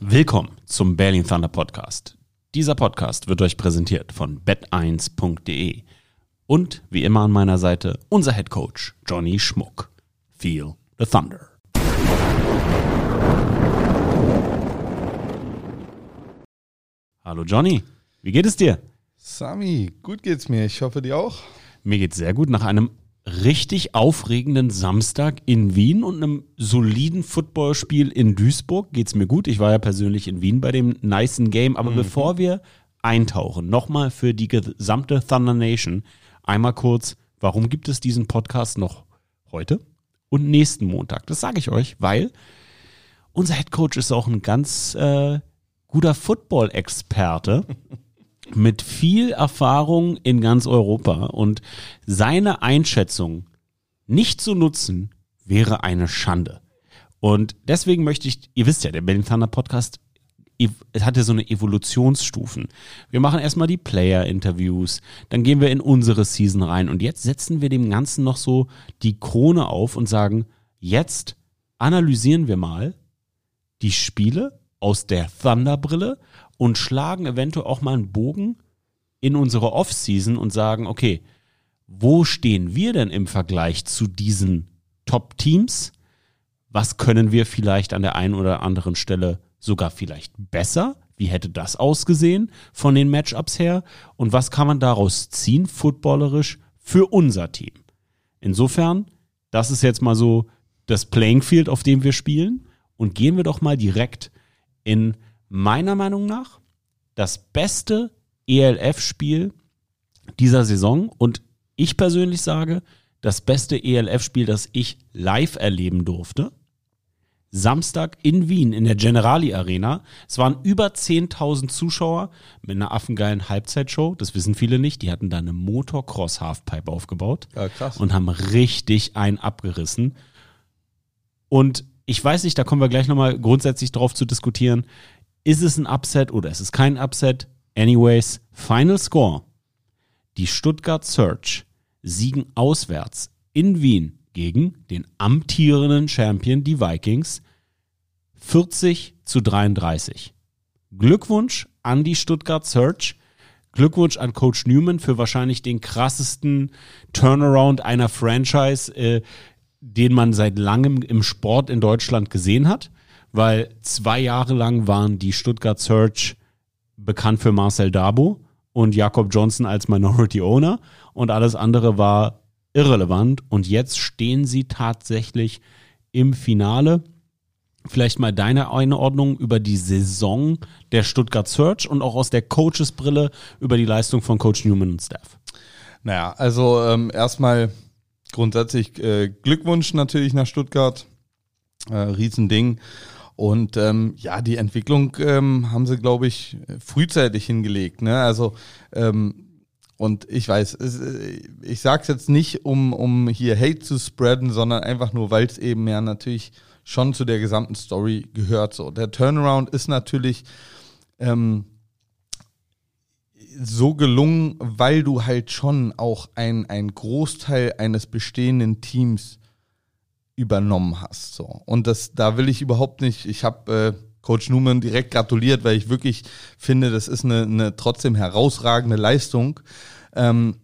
Willkommen zum Berlin Thunder Podcast. Dieser Podcast wird euch präsentiert von bet1.de und wie immer an meiner Seite unser Head Coach Johnny Schmuck. Feel the Thunder. Hallo Johnny, wie geht es dir? Sami, gut geht's mir. Ich hoffe dir auch. Mir geht's sehr gut nach einem richtig aufregenden Samstag in Wien und einem soliden Footballspiel in Duisburg geht's mir gut. Ich war ja persönlich in Wien bei dem nicen Game, aber mhm. bevor wir eintauchen, nochmal für die gesamte Thunder Nation einmal kurz, warum gibt es diesen Podcast noch heute und nächsten Montag? Das sage ich euch, weil unser Head Coach ist auch ein ganz äh, guter Football-Experte. mit viel Erfahrung in ganz Europa und seine Einschätzung nicht zu nutzen, wäre eine Schande. Und deswegen möchte ich, ihr wisst ja, der Berlin Thunder Podcast es hat ja so eine Evolutionsstufen. Wir machen erstmal die Player-Interviews, dann gehen wir in unsere Season rein und jetzt setzen wir dem Ganzen noch so die Krone auf und sagen, jetzt analysieren wir mal die Spiele aus der Thunder-Brille und schlagen eventuell auch mal einen Bogen in unsere Off-Season und sagen, okay, wo stehen wir denn im Vergleich zu diesen Top-Teams? Was können wir vielleicht an der einen oder anderen Stelle sogar vielleicht besser? Wie hätte das ausgesehen von den Matchups her? Und was kann man daraus ziehen, footballerisch, für unser Team? Insofern, das ist jetzt mal so das Playing Field, auf dem wir spielen. Und gehen wir doch mal direkt in meiner Meinung nach das beste ELF-Spiel dieser Saison und ich persönlich sage, das beste ELF-Spiel, das ich live erleben durfte. Samstag in Wien in der Generali Arena. Es waren über 10.000 Zuschauer mit einer affengeilen Halbzeitshow. Das wissen viele nicht. Die hatten da eine Motocross Halfpipe aufgebaut ja, krass. und haben richtig einen abgerissen. Und ich weiß nicht, da kommen wir gleich nochmal grundsätzlich drauf zu diskutieren. Ist es ein Upset oder ist es kein Upset? Anyways, Final Score. Die Stuttgart Search siegen auswärts in Wien gegen den amtierenden Champion, die Vikings, 40 zu 33. Glückwunsch an die Stuttgart Search. Glückwunsch an Coach Newman für wahrscheinlich den krassesten Turnaround einer Franchise, äh, den man seit langem im Sport in Deutschland gesehen hat weil zwei Jahre lang waren die Stuttgart Search bekannt für Marcel Dabo und Jakob Johnson als Minority Owner und alles andere war irrelevant und jetzt stehen sie tatsächlich im Finale. Vielleicht mal deine Einordnung über die Saison der Stuttgart Search und auch aus der Coaches-Brille über die Leistung von Coach Newman und Staff. Naja, also ähm, erstmal grundsätzlich äh, Glückwunsch natürlich nach Stuttgart. Äh, Riesending. Und ähm, ja, die Entwicklung ähm, haben sie, glaube ich, frühzeitig hingelegt. Ne? Also ähm, und ich weiß, es, äh, ich sage es jetzt nicht, um, um hier Hate zu spreaden, sondern einfach nur, weil es eben ja natürlich schon zu der gesamten Story gehört. So, der Turnaround ist natürlich ähm, so gelungen, weil du halt schon auch ein, ein Großteil eines bestehenden Teams übernommen hast. So. Und das, da will ich überhaupt nicht, ich habe äh, Coach Newman direkt gratuliert, weil ich wirklich finde, das ist eine, eine trotzdem herausragende Leistung. Ähm,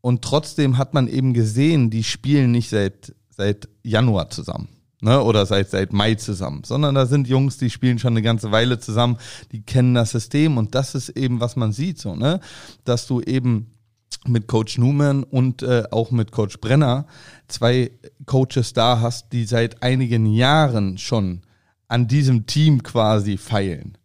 und trotzdem hat man eben gesehen, die spielen nicht seit, seit Januar zusammen. Ne, oder seit, seit Mai zusammen, sondern da sind Jungs, die spielen schon eine ganze Weile zusammen, die kennen das System und das ist eben, was man sieht, so, ne, dass du eben mit Coach Newman und äh, auch mit Coach Brenner zwei Coaches da hast, die seit einigen Jahren schon an diesem Team quasi feilen.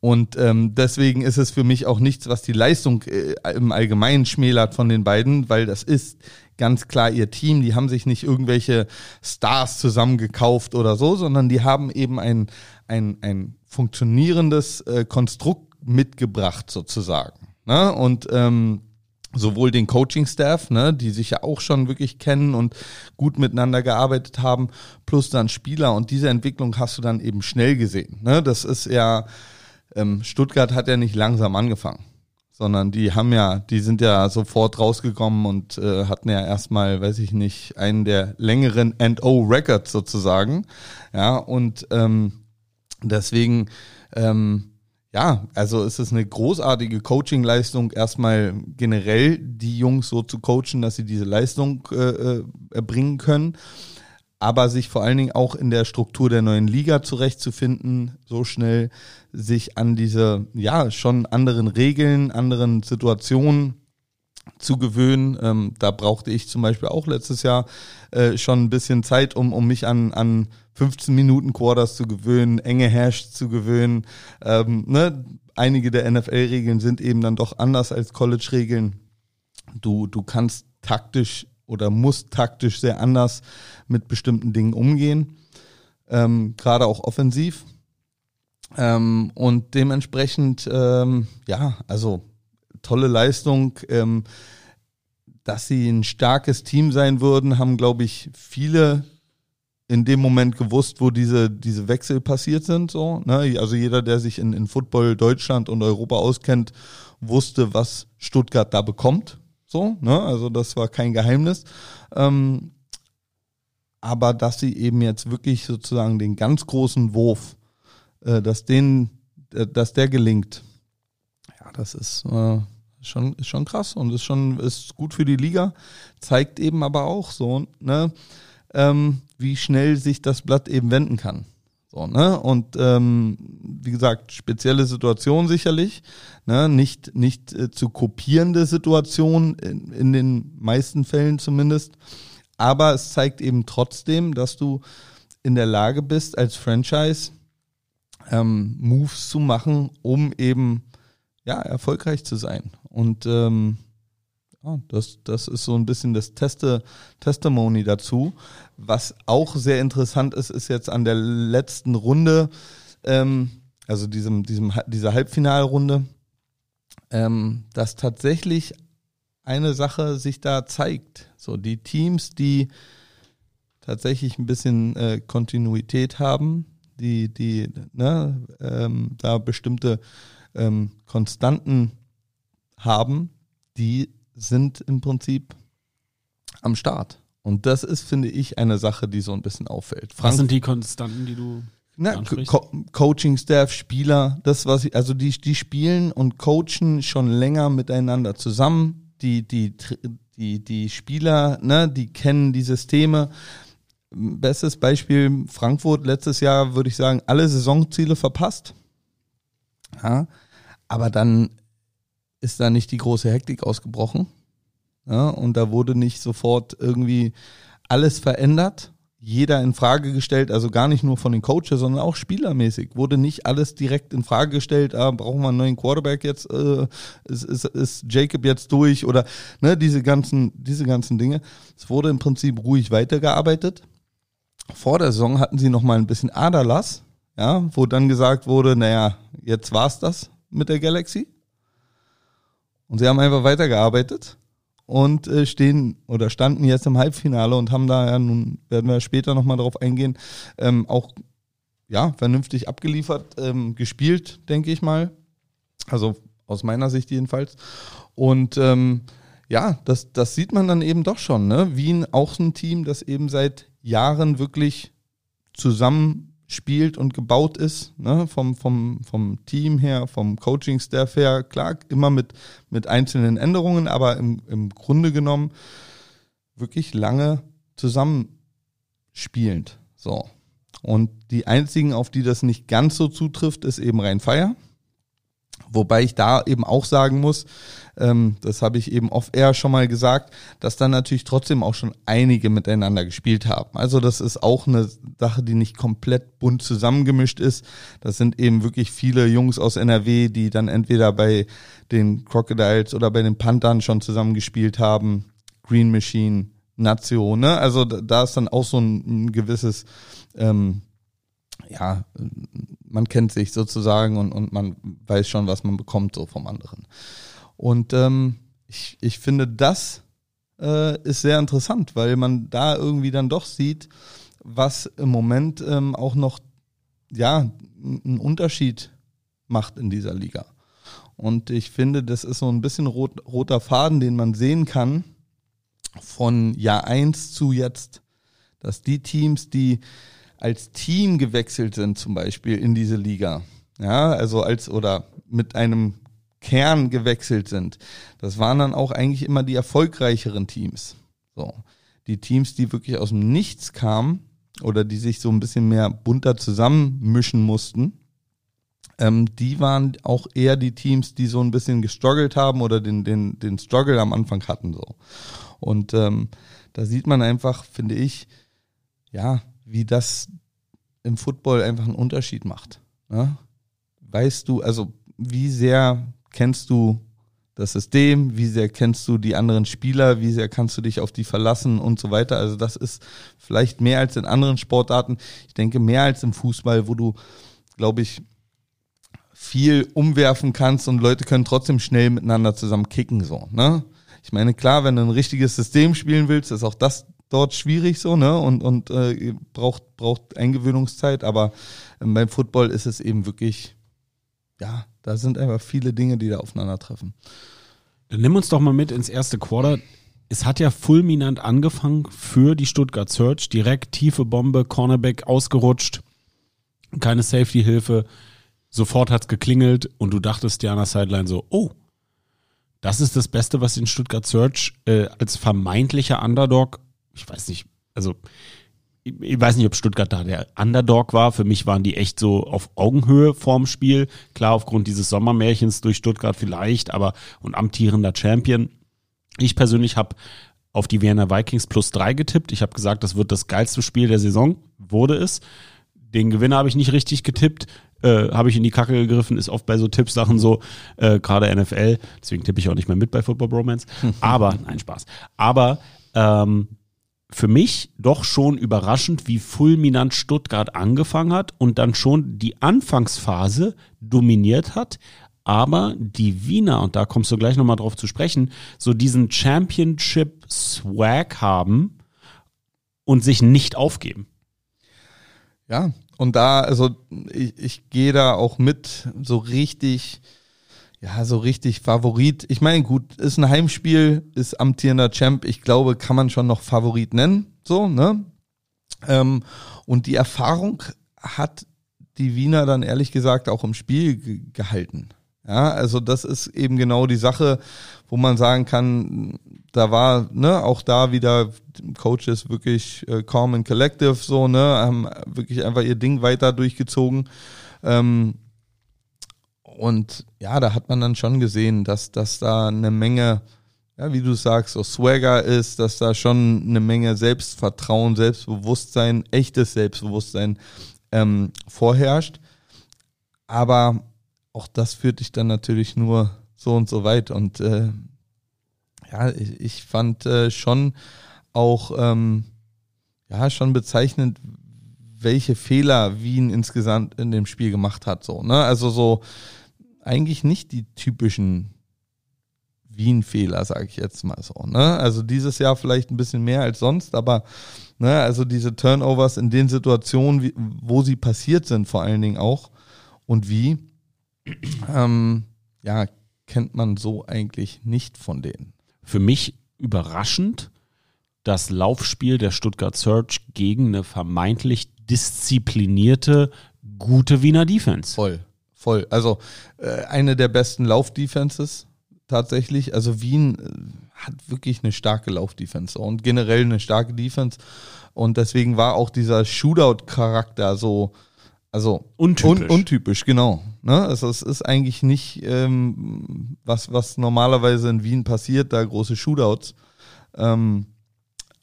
Und ähm, deswegen ist es für mich auch nichts, was die Leistung äh, im Allgemeinen schmälert von den beiden, weil das ist ganz klar ihr Team. Die haben sich nicht irgendwelche Stars zusammengekauft oder so, sondern die haben eben ein, ein, ein funktionierendes äh, Konstrukt mitgebracht sozusagen. Ne? Und ähm, sowohl den Coaching-Staff, ne, die sich ja auch schon wirklich kennen und gut miteinander gearbeitet haben, plus dann Spieler. Und diese Entwicklung hast du dann eben schnell gesehen. Ne? Das ist ja, ähm, Stuttgart hat ja nicht langsam angefangen, sondern die haben ja, die sind ja sofort rausgekommen und äh, hatten ja erstmal, weiß ich nicht, einen der längeren NO-Records sozusagen. Ja, und ähm, Deswegen, ähm, ja, also es ist eine großartige Coaching-Leistung, erstmal generell die Jungs so zu coachen, dass sie diese Leistung äh, äh, erbringen können, aber sich vor allen Dingen auch in der Struktur der neuen Liga zurechtzufinden, so schnell sich an diese, ja, schon anderen Regeln, anderen Situationen zu gewöhnen. Ähm, da brauchte ich zum Beispiel auch letztes Jahr äh, schon ein bisschen Zeit, um, um mich an, an 15 Minuten Quarters zu gewöhnen, enge Hash zu gewöhnen. Ähm, ne? Einige der NFL-Regeln sind eben dann doch anders als College-Regeln. Du, du kannst taktisch oder musst taktisch sehr anders mit bestimmten Dingen umgehen, ähm, gerade auch offensiv. Ähm, und dementsprechend, ähm, ja, also tolle Leistung. Ähm, dass sie ein starkes Team sein würden, haben, glaube ich, viele in dem Moment gewusst, wo diese, diese Wechsel passiert sind. So, ne? Also jeder, der sich in, in Football Deutschland und Europa auskennt, wusste, was Stuttgart da bekommt. So, ne? Also das war kein Geheimnis. Ähm, aber dass sie eben jetzt wirklich sozusagen den ganz großen Wurf, äh, dass den, äh, dass der gelingt, ja, das ist äh, schon, ist schon krass und ist schon ist gut für die Liga. Zeigt eben aber auch so, ne, ähm, wie schnell sich das Blatt eben wenden kann. So, ne? Und ähm, wie gesagt, spezielle Situation sicherlich, ne? nicht, nicht äh, zu kopierende Situation, in, in den meisten Fällen zumindest. Aber es zeigt eben trotzdem, dass du in der Lage bist, als Franchise ähm, Moves zu machen, um eben ja, erfolgreich zu sein. Und ähm, ja, das, das ist so ein bisschen das Teste, Testimony dazu. Was auch sehr interessant ist, ist jetzt an der letzten Runde, ähm, also diesem, diesem, dieser Halbfinalrunde, ähm, dass tatsächlich eine Sache sich da zeigt. So, die Teams, die tatsächlich ein bisschen äh, Kontinuität haben, die, die ne, ähm, da bestimmte ähm, Konstanten haben, die sind im Prinzip am Start. Und das ist, finde ich, eine Sache, die so ein bisschen auffällt. Frank was sind die Konstanten, die du na, Co Coaching-Staff, Spieler, das, was ich, also die, die spielen und coachen schon länger miteinander zusammen. Die, die, die, die Spieler, ne, die kennen die Systeme. Bestes Beispiel Frankfurt letztes Jahr, würde ich sagen, alle Saisonziele verpasst. Ja, aber dann ist da nicht die große Hektik ausgebrochen. Ja, und da wurde nicht sofort irgendwie alles verändert, jeder in Frage gestellt, also gar nicht nur von den Coaches, sondern auch spielermäßig. Wurde nicht alles direkt in Frage gestellt, ah, brauchen wir einen neuen Quarterback jetzt, äh, ist, ist, ist Jacob jetzt durch oder ne, diese ganzen, diese ganzen Dinge. Es wurde im Prinzip ruhig weitergearbeitet. Vor der Saison hatten sie noch mal ein bisschen Aderlass, ja, wo dann gesagt wurde, naja, jetzt war's das mit der Galaxy. Und sie haben einfach weitergearbeitet und äh, stehen oder standen jetzt im Halbfinale und haben da ja nun, werden wir später nochmal drauf eingehen, ähm, auch ja, vernünftig abgeliefert, ähm, gespielt, denke ich mal. Also aus meiner Sicht jedenfalls. Und ähm, ja, das, das sieht man dann eben doch schon, ne? Wien auch ein Team, das eben seit Jahren wirklich zusammen spielt und gebaut ist, ne, vom, vom, vom Team her, vom Coaching-Staff her, klar, immer mit, mit einzelnen Änderungen, aber im, im Grunde genommen wirklich lange zusammenspielend. So. Und die einzigen, auf die das nicht ganz so zutrifft, ist eben Rhein-Feier. Wobei ich da eben auch sagen muss, ähm, das habe ich eben off-air schon mal gesagt, dass dann natürlich trotzdem auch schon einige miteinander gespielt haben. Also das ist auch eine Sache, die nicht komplett bunt zusammengemischt ist. Das sind eben wirklich viele Jungs aus NRW, die dann entweder bei den Crocodiles oder bei den Panthern schon zusammengespielt haben. Green Machine, Nation, ne? Also da ist dann auch so ein, ein gewisses ähm, ja, man kennt sich sozusagen und, und man weiß schon, was man bekommt so vom anderen. Und ähm, ich, ich finde, das äh, ist sehr interessant, weil man da irgendwie dann doch sieht, was im Moment ähm, auch noch ja einen Unterschied macht in dieser Liga. Und ich finde, das ist so ein bisschen rot, roter Faden, den man sehen kann von Jahr 1 zu jetzt, dass die Teams, die als Team gewechselt sind, zum Beispiel in diese Liga. Ja, also als oder mit einem Kern gewechselt sind. Das waren dann auch eigentlich immer die erfolgreicheren Teams. So. Die Teams, die wirklich aus dem Nichts kamen oder die sich so ein bisschen mehr bunter zusammenmischen mussten, ähm, die waren auch eher die Teams, die so ein bisschen gestruggelt haben oder den, den, den Struggle am Anfang hatten. So. Und ähm, da sieht man einfach, finde ich, ja, wie das im Football einfach einen Unterschied macht. Ne? Weißt du, also wie sehr kennst du das System, wie sehr kennst du die anderen Spieler, wie sehr kannst du dich auf die verlassen und so weiter. Also das ist vielleicht mehr als in anderen Sportarten. Ich denke mehr als im Fußball, wo du, glaube ich, viel umwerfen kannst und Leute können trotzdem schnell miteinander zusammen kicken, so, ne? Ich meine, klar, wenn du ein richtiges System spielen willst, ist auch das dort schwierig so, ne? Und, und äh, braucht, braucht Eingewöhnungszeit, aber ähm, beim Football ist es eben wirklich, ja, da sind einfach viele Dinge, die da aufeinandertreffen. Dann nimm uns doch mal mit ins erste Quarter. Es hat ja fulminant angefangen für die Stuttgart Search. Direkt tiefe Bombe, Cornerback ausgerutscht, keine Safety-Hilfe. Sofort hat's geklingelt und du dachtest dir an der Sideline so, oh, das ist das Beste, was den Stuttgart Search äh, als vermeintlicher Underdog, ich weiß nicht, also ich weiß nicht, ob Stuttgart da der Underdog war. Für mich waren die echt so auf Augenhöhe vorm Spiel. Klar, aufgrund dieses Sommermärchens durch Stuttgart vielleicht, aber und amtierender Champion. Ich persönlich habe auf die Vienna Vikings plus drei getippt. Ich habe gesagt, das wird das geilste Spiel der Saison. Wurde es. Den Gewinner habe ich nicht richtig getippt. Äh, habe ich in die Kacke gegriffen, ist oft bei so Tippsachen so, äh, gerade NFL, deswegen tippe ich auch nicht mehr mit bei Football Bromance. Aber, nein, Spaß. Aber ähm, für mich doch schon überraschend, wie fulminant Stuttgart angefangen hat und dann schon die Anfangsphase dominiert hat. Aber die Wiener, und da kommst du gleich nochmal drauf zu sprechen, so diesen Championship-Swag haben und sich nicht aufgeben. Ja, und da, also ich, ich gehe da auch mit, so richtig, ja, so richtig Favorit. Ich meine, gut, ist ein Heimspiel, ist amtierender Champ. Ich glaube, kann man schon noch Favorit nennen. So, ne? Ähm, und die Erfahrung hat die Wiener dann ehrlich gesagt auch im Spiel ge gehalten. Ja, also das ist eben genau die Sache, wo man sagen kann, da war ne auch da wieder Coaches wirklich äh, calm and collective so ne haben wirklich einfach ihr Ding weiter durchgezogen ähm, und ja, da hat man dann schon gesehen, dass, dass da eine Menge, ja, wie du sagst, so Swagger ist, dass da schon eine Menge Selbstvertrauen, Selbstbewusstsein, echtes Selbstbewusstsein ähm, vorherrscht. Aber auch das führt dich dann natürlich nur so und so weit. Und äh, ja, ich, ich fand äh, schon auch ähm, ja schon bezeichnend, welche Fehler Wien insgesamt in dem Spiel gemacht hat. So, ne? Also so eigentlich nicht die typischen Wien-Fehler, sage ich jetzt mal so. Ne? Also dieses Jahr vielleicht ein bisschen mehr als sonst, aber ne, also diese Turnovers in den Situationen, wie, wo sie passiert sind, vor allen Dingen auch und wie, ähm, ja, kennt man so eigentlich nicht von denen. Für mich überraschend das Laufspiel der Stuttgart Search gegen eine vermeintlich disziplinierte, gute Wiener Defense. Voll. Voll. Also äh, eine der besten Laufdefenses tatsächlich. Also Wien äh, hat wirklich eine starke Laufdefense und generell eine starke Defense. Und deswegen war auch dieser Shootout-Charakter so, also untypisch, un untypisch genau. Ne? Also es ist eigentlich nicht ähm, was, was normalerweise in Wien passiert, da große Shootouts. Ähm,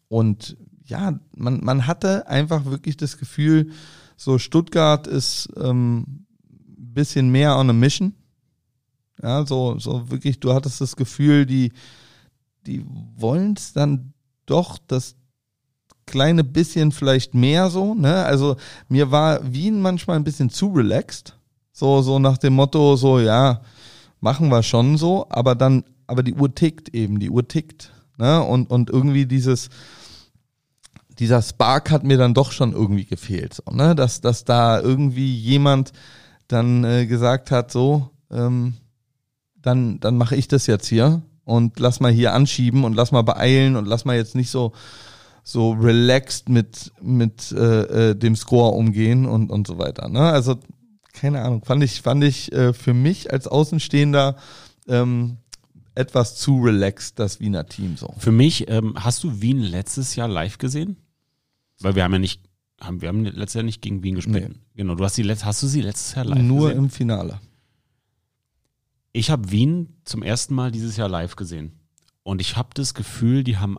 und ja, man, man hatte einfach wirklich das Gefühl, so Stuttgart ist ähm, bisschen mehr on a mission. Ja, so, so wirklich, du hattest das Gefühl, die, die wollen es dann doch das kleine bisschen vielleicht mehr so, ne? Also mir war Wien manchmal ein bisschen zu relaxed. So, so nach dem Motto, so, ja, machen wir schon so, aber dann, aber die Uhr tickt eben, die Uhr tickt. Ne? Und, und irgendwie dieses, dieser Spark hat mir dann doch schon irgendwie gefehlt. So, ne? dass, dass da irgendwie jemand dann äh, gesagt hat, so, ähm, dann, dann mache ich das jetzt hier und lass mal hier anschieben und lass mal beeilen und lass mal jetzt nicht so, so relaxed mit, mit äh, äh, dem Score umgehen und, und so weiter. Ne? Also, keine Ahnung, fand ich, fand ich äh, für mich als Außenstehender ähm, etwas zu relaxed, das Wiener Team so. Für mich, ähm, hast du Wien letztes Jahr live gesehen? Weil wir haben ja nicht, haben, wir haben letztes Jahr nicht gegen Wien gespielt. Nee. Genau, du hast sie letzt, hast du sie letztes Jahr live Nur gesehen? im Finale. Ich habe Wien zum ersten Mal dieses Jahr live gesehen. Und ich habe das Gefühl, die haben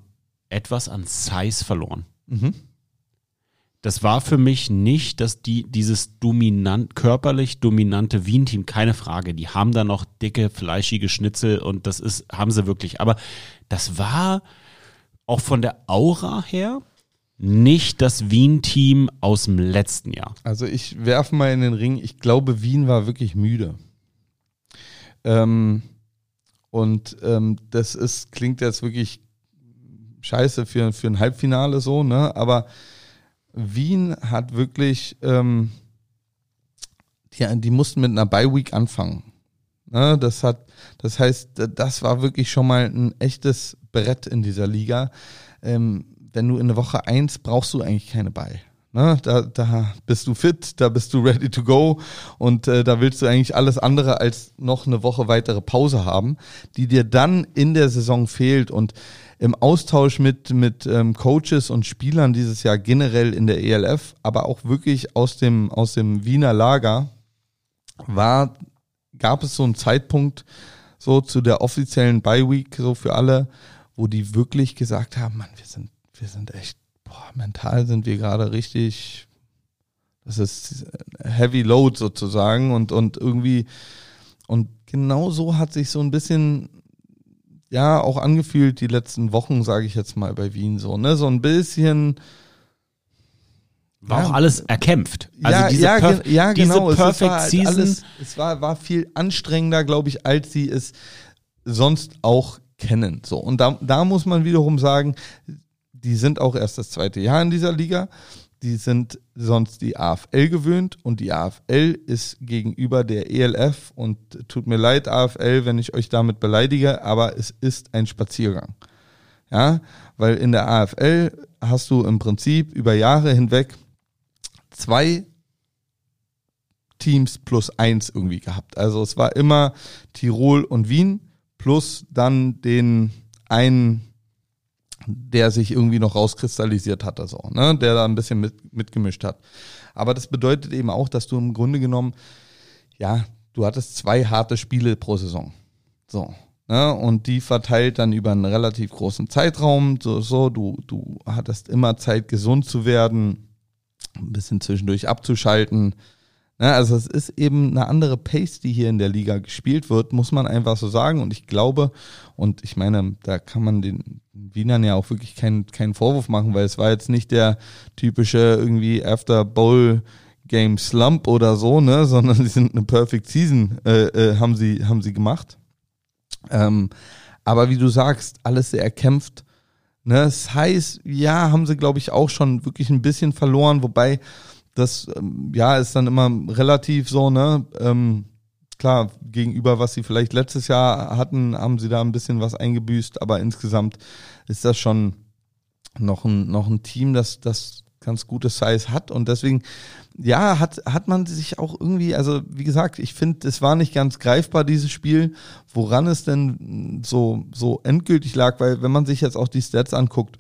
etwas an Size verloren. Mhm. Das war für mich nicht, dass die dieses dominant, körperlich dominante Wien-Team, keine Frage. Die haben da noch dicke, fleischige Schnitzel und das ist, haben sie wirklich. Aber das war auch von der Aura her nicht das Wien-Team aus dem letzten Jahr. Also ich werfe mal in den Ring, ich glaube, Wien war wirklich müde. Ähm, und ähm, das ist, klingt jetzt wirklich scheiße für, für ein Halbfinale so, ne? Aber Wien hat wirklich, ähm, die, die mussten mit einer Bye-Week anfangen. Ne? Das hat, das heißt, das war wirklich schon mal ein echtes Brett in dieser Liga. Ähm, wenn du in der Woche eins brauchst du eigentlich keine Bye. Ne? Da, da bist du fit, da bist du ready to go und äh, da willst du eigentlich alles andere als noch eine Woche weitere Pause haben, die dir dann in der Saison fehlt und im Austausch mit, mit ähm, Coaches und Spielern dieses Jahr generell in der ELF, aber auch wirklich aus dem, aus dem Wiener Lager, war, gab es so einen Zeitpunkt, so zu der offiziellen Bye Week, so für alle, wo die wirklich gesagt haben, Mann, wir sind, wir sind echt, boah, mental sind wir gerade richtig, das ist Heavy Load sozusagen und, und irgendwie, und genau so hat sich so ein bisschen ja auch angefühlt die letzten Wochen, sage ich jetzt mal bei Wien so, ne, so ein bisschen War Ja. auch alles erkämpft. Also ja, diese, ja, Perf ja, diese genau. Perfect es war halt Season. Alles, es war, war viel anstrengender, glaube ich, als sie es sonst auch kennen. So und da, da muss man wiederum sagen, die sind auch erst das zweite Jahr in dieser Liga. Die sind sonst die AFL gewöhnt und die AFL ist gegenüber der ELF und tut mir leid AFL, wenn ich euch damit beleidige, aber es ist ein Spaziergang. Ja, weil in der AFL hast du im Prinzip über Jahre hinweg zwei Teams plus eins irgendwie gehabt. Also es war immer Tirol und Wien plus dann den einen, der sich irgendwie noch rauskristallisiert hatte, so, ne, der da ein bisschen mit, mitgemischt hat. Aber das bedeutet eben auch, dass du im Grunde genommen, ja, du hattest zwei harte Spiele pro Saison. So. Ne, und die verteilt dann über einen relativ großen Zeitraum. So, so, du, du hattest immer Zeit, gesund zu werden, ein bisschen zwischendurch abzuschalten. Ne, also es ist eben eine andere Pace, die hier in der Liga gespielt wird, muss man einfach so sagen. Und ich glaube, und ich meine, da kann man den Wienern ja auch wirklich keinen keinen Vorwurf machen, weil es war jetzt nicht der typische irgendwie After Bowl Game Slump oder so, ne, sondern sie sind eine Perfect Season äh, äh, haben sie haben sie gemacht. Ähm, aber wie du sagst, alles sehr erkämpft. Ne, das heißt, ja, haben sie glaube ich auch schon wirklich ein bisschen verloren, wobei das ähm, ja ist dann immer relativ so, ne? Ähm, klar, gegenüber was sie vielleicht letztes Jahr hatten, haben sie da ein bisschen was eingebüßt, aber insgesamt ist das schon noch ein, noch ein Team, das, das ganz gutes Size hat und deswegen, ja, hat, hat man sich auch irgendwie, also wie gesagt, ich finde, es war nicht ganz greifbar, dieses Spiel, woran es denn so, so endgültig lag, weil wenn man sich jetzt auch die Stats anguckt,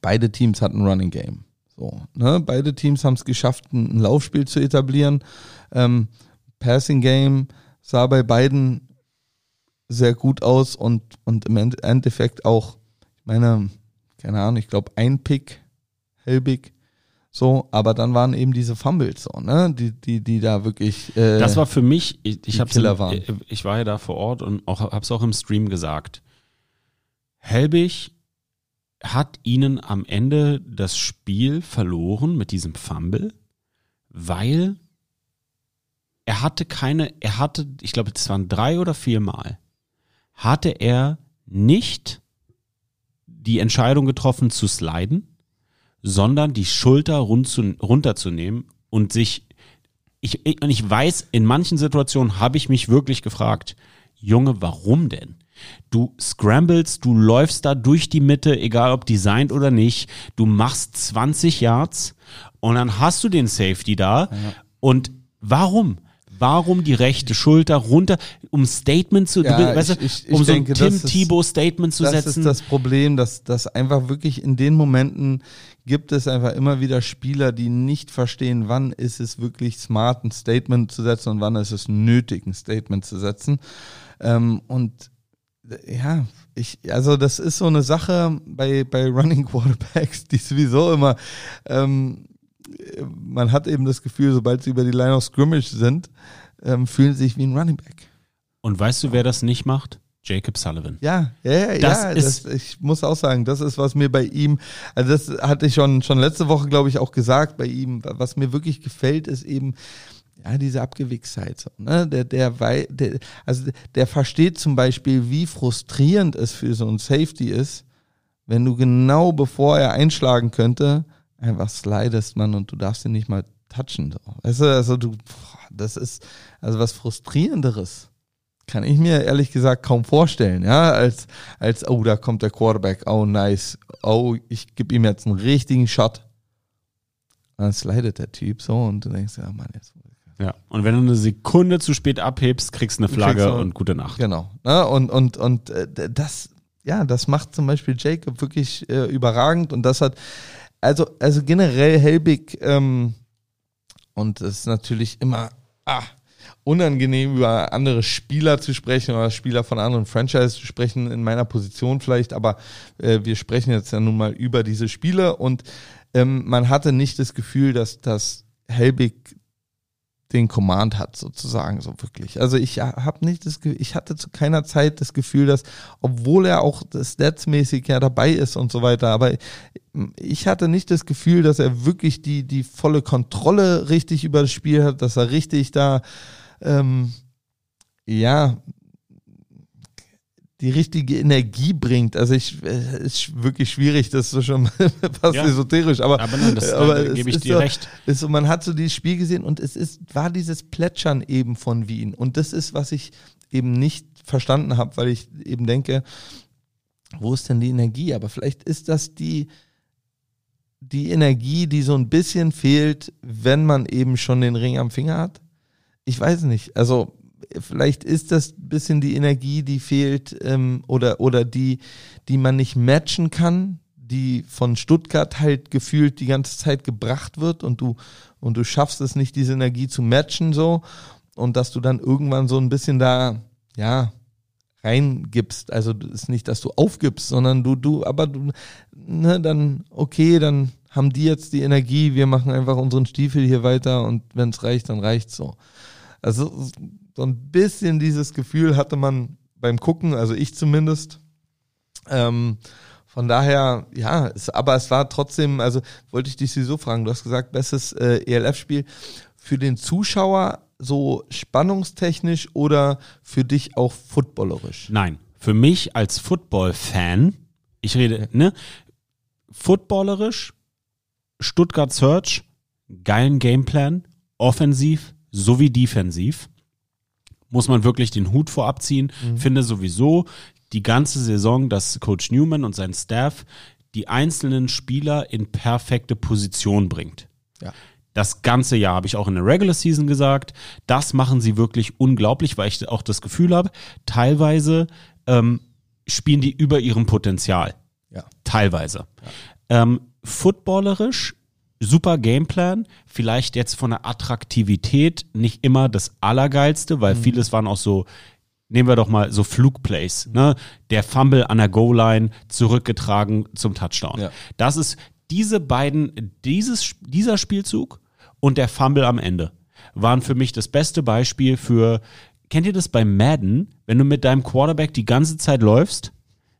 beide Teams hatten Running Game. So, ne? Beide Teams haben es geschafft, ein, Laufspiel zu etablieren. Ähm, Passing Game sah bei beiden sehr gut aus und, und im End- Endeffekt auch, ich meine, keine Ahnung, ich glaube ein Pick, Helbig, so, aber dann waren eben diese Fumbles so, ne, die, die, die da wirklich. Äh, Das war für mich, ich, ich, Killer waren. äh, ich war ja da vor Ort und auch, hab's auch im Stream gesagt. Helbig hat ihnen am Ende das Spiel verloren mit diesem Fumble, weil er hatte keine, er hatte, ich glaube, es waren drei oder vier Mal, hatte er nicht die Entscheidung getroffen zu sliden, sondern die Schulter runterzunehmen und sich ich, ich, und ich weiß, in manchen Situationen habe ich mich wirklich gefragt, Junge, warum denn? Du scramblest, du läufst da durch die Mitte, egal ob designt oder nicht. Du machst 20 Yards und dann hast du den Safety da. Ja. Und warum? Warum die rechte Schulter runter, um Statement zu, ja, du, weißt du, ich, ich, um ich so denke, ein Tim das Tebow Statement zu das setzen? ist das Problem, dass, dass einfach wirklich in den Momenten gibt es einfach immer wieder Spieler, die nicht verstehen, wann ist es wirklich smart, ein Statement zu setzen und wann ist es nötig, ein Statement zu setzen. Ähm, und ja, ich, also das ist so eine Sache bei, bei Running Quarterbacks, die sowieso immer, ähm, man hat eben das Gefühl, sobald sie über die Line of Scrimmage sind, ähm, fühlen sie sich wie ein Running Back. und weißt du, wer das nicht macht? Jacob Sullivan. Ja, ja, ja, Das ja ist- das, ich muss auch sagen, das ist, was mir bei ihm, also das hatte ich schon, schon letzte Woche, glaube ich, auch gesagt bei ihm, was mir wirklich gefällt, ist eben, ja, diese Abgewichsheit, so, ne? Der, der, der, also der versteht zum Beispiel, wie frustrierend es für so ein Safety ist, wenn du genau bevor er einschlagen könnte, einfach slidest, man, und du darfst ihn nicht mal touchen. So. Weißt also du, das ist, also was frustrierenderes kann ich mir ehrlich gesagt kaum vorstellen, ja, als, als, oh, da kommt der Quarterback, oh, nice, oh, ich gebe ihm jetzt einen richtigen Shot. Dann slidet der Typ so und du denkst, ja, Mann, jetzt. Ja. Und wenn du eine Sekunde zu spät abhebst, kriegst du eine Flagge kriegst du- und gute Nacht. Genau. Ne? Und, und, und äh, das, ja, das macht zum Beispiel Jacob wirklich äh, überragend und das hat, also, also generell Helbig, ähm, und es ist natürlich immer ah, unangenehm, über andere Spieler zu sprechen oder Spieler von anderen Franchises zu sprechen, in meiner Position vielleicht, aber äh, wir sprechen jetzt ja nun mal über diese Spiele und ähm, man hatte nicht das Gefühl, dass, dass Helbig den Command hat, sozusagen, so wirklich. Also ich habe nicht das ich hatte zu keiner Zeit das Gefühl, dass, obwohl er auch statsmäßig ja dabei ist und so weiter, aber ich hatte nicht das Gefühl, dass er wirklich die, die volle Kontrolle richtig über das Spiel hat, dass er richtig da, ähm, ja, die richtige Energie bringt. Also ich, es ist wirklich schwierig, das ist so schon fast Ja. esoterisch, aber, Aber nein, das, aber da gebe ich dir so, recht. ist so, man hat so dieses Spiel gesehen und es ist, war dieses Plätschern eben von Wien. Und das ist, was ich eben nicht verstanden habe, weil ich eben denke, wo ist denn die Energie? Aber vielleicht ist das die, die Energie, die so ein bisschen fehlt, wenn man eben schon den Ring am Finger hat. Ich weiß nicht. Also vielleicht ist das ein bisschen die Energie, die fehlt ähm, oder, oder die, die man nicht matchen kann, die von Stuttgart halt gefühlt die ganze Zeit gebracht wird und du, und du schaffst es nicht, diese Energie zu matchen so und dass du dann irgendwann so ein bisschen da, ja, reingibst. Also es ist nicht, dass du aufgibst, sondern du, du, aber du, ne, dann, okay, dann haben die jetzt die Energie, wir machen einfach unseren Stiefel hier weiter und wenn es reicht, dann reicht's so. Also so ein bisschen dieses Gefühl hatte man beim Gucken, also ich zumindest. Ähm, von daher, ja, es, aber es war trotzdem, also wollte ich dich sowieso fragen, du hast gesagt, bestes äh, ELF-Spiel für den Zuschauer so spannungstechnisch oder für dich auch footballerisch? Nein, für mich als Football-Fan, ich rede, ne, footballerisch, Stuttgart Search, geilen Gameplan, offensiv sowie defensiv. Muss man wirklich den Hut vorab ziehen. Finde sowieso die ganze Saison, dass Coach Newman und sein Staff die einzelnen Spieler in perfekte Position bringt. Ja. Das ganze Jahr habe ich auch in der Regular Season gesagt. Das machen sie wirklich unglaublich, weil ich auch das Gefühl habe, teilweise ähm, spielen die über ihrem Potenzial. Ja. Teilweise. Ähm, footballerisch, super Gameplan. Vielleicht jetzt von der Attraktivität nicht immer das Allergeilste, Mhm. weil vieles waren auch so, nehmen wir doch mal so Flugplays, ne? Der Fumble an der Goal-Line zurückgetragen zum Touchdown. Ja. Das ist diese beiden, dieses, dieser Spielzug und der Fumble am Ende waren für mich das beste Beispiel für, kennt ihr das bei Madden, wenn du mit deinem Quarterback die ganze Zeit läufst,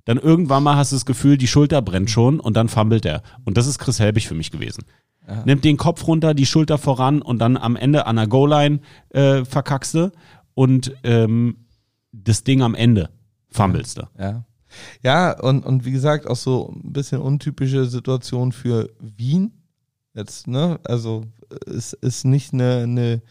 dann irgendwann mal hast du das Gefühl, die Schulter brennt schon und dann fummelt er. Und das ist Chris Helbig für mich gewesen. Nimmt den Kopf runter, die Schulter voran und dann am Ende an der Goal-Line äh, verkackst du und ähm, das Ding am Ende fummelst du. Ja. Ja, und, und wie gesagt, auch so ein bisschen untypische Situation für Wien. Jetzt, ne? Also es ist nicht eine, eine,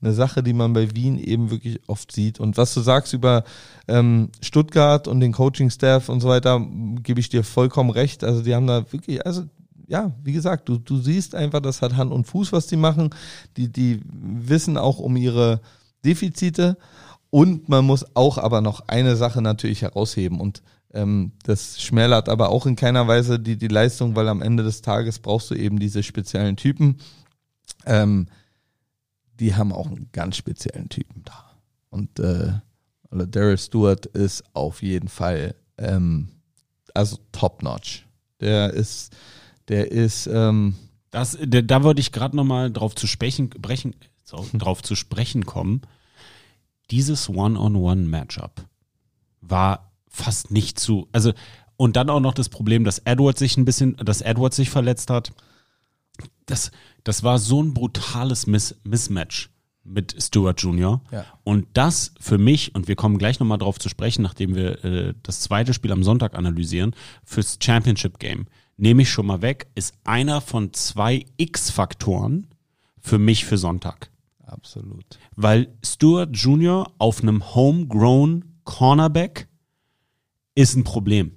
eine Sache, die man bei Wien eben wirklich oft sieht. Und was du sagst über ähm, Stuttgart und den Coaching-Staff und so weiter, gebe ich dir vollkommen recht. Also die haben da wirklich, also ja, wie gesagt, du, du siehst einfach, das hat Hand und Fuß, was die machen. Die, die wissen auch um ihre Defizite. Und man muss auch aber noch eine Sache natürlich herausheben. Und ähm, das schmälert aber auch in keiner Weise die, die Leistung, weil am Ende des Tages brauchst du eben diese speziellen Typen. Ähm, die haben auch einen ganz speziellen Typen da. Und äh, Daryl Stewart ist auf jeden Fall ähm, also top-notch. Der ist, der ist, ähm, das, da, da wollte ich gerade nochmal drauf zu sprechen, brechen, so, drauf zu sprechen kommen. Dieses One-on-One-Matchup war fast nicht zu, also und dann auch noch das Problem, dass Edward sich ein bisschen, dass Edward sich verletzt hat. Das, das war so ein brutales Miss Mismatch mit Stuart Jr. Ja. Und das für mich, und wir kommen gleich nochmal drauf zu sprechen, nachdem wir äh, das zweite Spiel am Sonntag analysieren, fürs Championship Game, nehme ich schon mal weg, ist einer von zwei X-Faktoren für mich für Sonntag. absolut. Weil Stuart Jr. auf einem homegrown Cornerback ist ein Problem.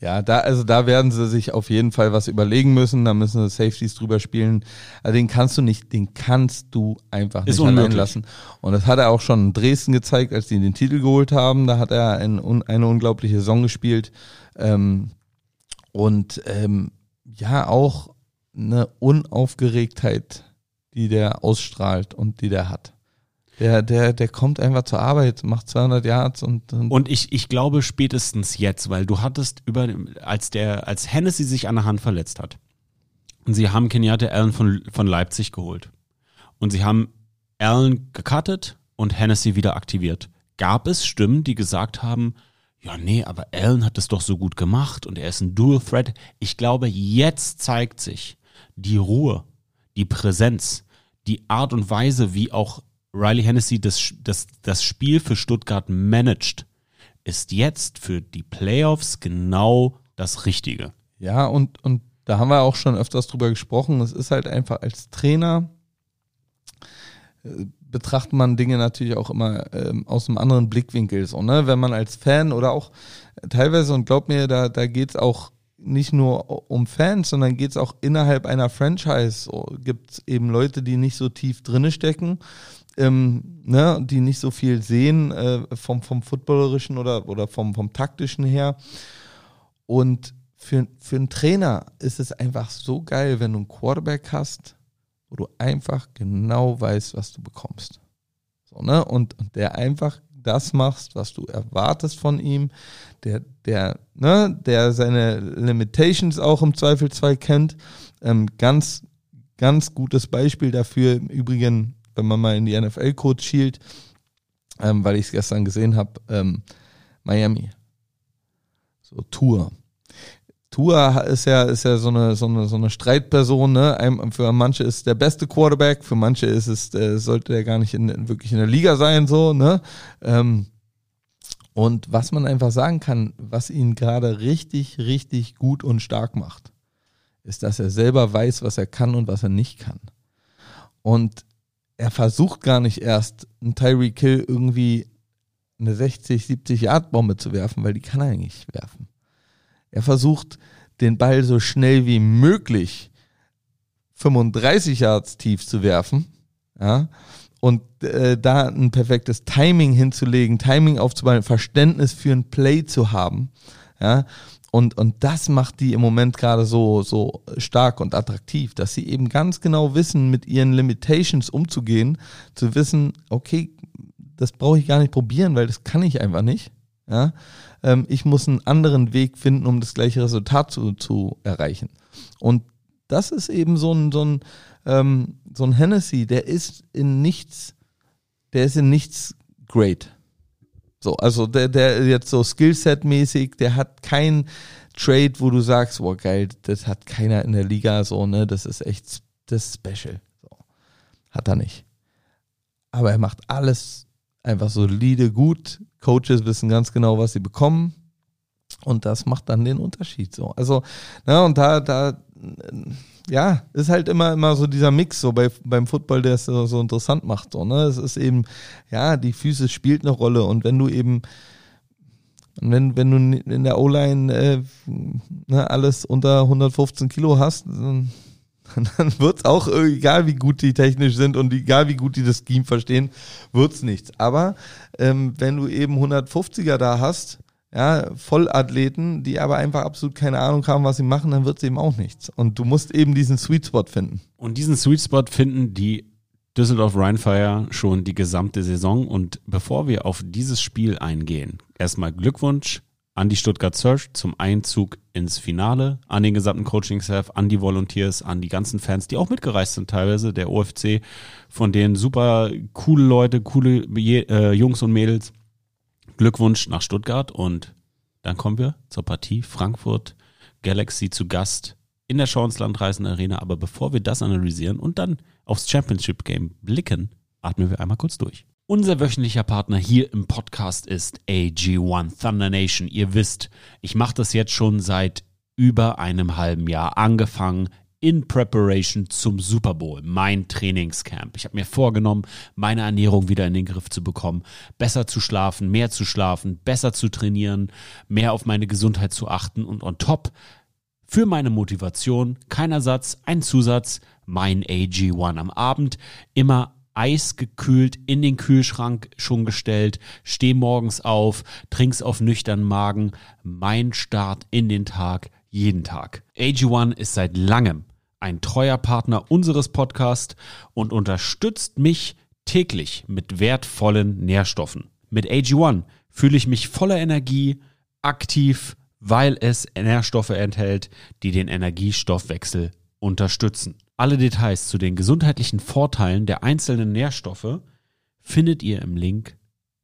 Ja, da, also da werden sie sich auf jeden Fall was überlegen müssen. Da müssen sie Safeties drüber spielen. Also den kannst du nicht, den kannst du einfach Ist nicht allein unmöglich. lassen. Und das hat er auch schon in Dresden gezeigt, als die den Titel geholt haben. Da hat er ein, eine unglaubliche Saison gespielt. Ähm, und ähm, ja, auch eine Unaufgeregtheit, die der ausstrahlt und die der hat. Der, der, der kommt einfach zur Arbeit, macht 200 Yards und, und Und ich, ich glaube spätestens jetzt, weil du hattest über, als der, als Hennessy sich an der Hand verletzt hat, und sie haben Kenyatta Allen von, von Leipzig geholt. Und sie haben Allen gecuttet und Hennessy wieder aktiviert. Gab es Stimmen, die gesagt haben, ja, nee, aber Allen hat es doch so gut gemacht und er ist ein Dual Threat. Ich glaube, jetzt zeigt sich die Ruhe, die Präsenz, die Art und Weise, wie auch Riley Hennessy das, das, das Spiel für Stuttgart managt, ist jetzt für die Playoffs genau das Richtige. Ja, und, und da haben wir auch schon öfters drüber gesprochen. Es ist halt einfach als Trainer äh, betrachtet man Dinge natürlich auch immer ähm, aus einem anderen Blickwinkel. So, ne? Wenn man als Fan oder auch teilweise, und glaub mir, da, da geht's auch nicht nur um Fans, sondern geht's auch innerhalb einer Franchise. So, gibt's eben Leute, die nicht so tief drinne stecken, ähm, ne? die nicht so viel sehen äh, vom, vom Footballerischen oder, oder vom, vom Taktischen her. Und für, für einen Trainer ist es einfach so geil, wenn du einen Quarterback hast, wo du einfach genau weißt, was du bekommst. So, ne? Und, der einfach das machst, was du erwartest von ihm, der, der, ne, der seine Limitations auch im Zweifelsfall kennt. Ähm, ganz, ganz gutes Beispiel dafür, im Übrigen, wenn man mal in die NFL-Code schielt, ähm, weil ich es gestern gesehen habe, ähm, Miami. So Tour. Tour ist ja, ist ja so eine, so eine, so eine Streitperson, ne? Einem, für manche ist der beste Quarterback, für manche ist es, äh, sollte er gar nicht in, wirklich in der Liga sein, so, ne? Ähm, und was man einfach sagen kann, was ihn gerade richtig, richtig gut und stark macht, ist, dass er selber weiß, was er kann und was er nicht kann. Und er versucht gar nicht erst, einen Tyreek Hill irgendwie eine 60, 70 Yard Bombe zu werfen, weil die kann er nicht werfen. Er versucht, den Ball so schnell wie möglich 35 Yards tief zu werfen, ja, und äh, da ein perfektes Timing hinzulegen, Timing aufzubauen, Verständnis für ein Play zu haben, ja, und, und das macht die im Moment gerade so, so stark und attraktiv, dass sie eben ganz genau wissen, mit ihren Limitations umzugehen, zu wissen, okay, das brauche ich gar nicht probieren, weil das kann ich einfach nicht. Ja? Ähm, ich muss einen anderen Weg finden, um das gleiche Resultat zu, zu erreichen. Und das ist eben so ein, so ein, ähm, so ein Hennessy, der ist in nichts, der ist in nichts great. So, also der, der jetzt so Skillset-mäßig, der hat kein Trade, wo du sagst, boah geil, das hat keiner in der Liga so, ne, das ist echt, das special. So. Hat er nicht. Aber er macht alles einfach solide, gut. Coaches wissen ganz genau, was sie bekommen. Und das macht dann den Unterschied so. Also, na, und da, da ja, ist halt immer, immer so dieser Mix, so bei, beim Football, der es so, so interessant macht. So, ne? Es ist eben, ja, die Füße spielt eine Rolle und wenn du eben, wenn, wenn du in der O-Line äh, ne, alles unter 115 Kilo hast, dann, dann wird's auch, egal wie gut die technisch sind und egal wie gut die das Scheme verstehen, wird's nichts. Aber ähm, wenn du eben 150er da hast, ja, Vollathleten, die aber einfach absolut keine Ahnung haben, was sie machen, dann wird es eben auch nichts. Und du musst eben diesen Sweet Spot finden. Und diesen Sweet Spot finden die Düsseldorf Rheinfire schon die gesamte Saison. Und bevor wir auf dieses Spiel eingehen, erstmal Glückwunsch an die Stuttgart Search zum Einzug ins Finale, an den gesamten Coaching-Staff, an die Volunteers, an die ganzen Fans, die auch mitgereist sind teilweise, der OFC, von denen super coole Leute, coole äh, Jungs und Mädels Glückwunsch nach Stuttgart und dann kommen wir zur Partie Frankfurt Galaxy zu Gast in der Schauenslandreisen Arena. Aber bevor wir das analysieren und dann aufs Championship Game blicken, atmen wir einmal kurz durch. Unser wöchentlicher Partner hier im Podcast ist AG1 Thunder Nation. Ihr wisst, ich mache das jetzt schon seit über einem halben Jahr angefangen in Preparation zum Super Bowl, mein Trainingscamp. Ich habe mir vorgenommen, meine Ernährung wieder in den Griff zu bekommen, besser zu schlafen, mehr zu schlafen, besser zu trainieren, mehr auf meine Gesundheit zu achten und on top für meine Motivation kein Ersatz, ein Zusatz, mein AG1 am Abend immer eisgekühlt in den Kühlschrank schon gestellt, steh morgens auf, trink's auf nüchternen Magen, mein Start in den Tag jeden Tag. AG1 ist seit langem ein treuer Partner unseres Podcasts und unterstützt mich täglich mit wertvollen Nährstoffen. Mit AG1 fühle ich mich voller Energie, aktiv, weil es Nährstoffe enthält, die den Energiestoffwechsel unterstützen. Alle Details zu den gesundheitlichen Vorteilen der einzelnen Nährstoffe findet ihr im Link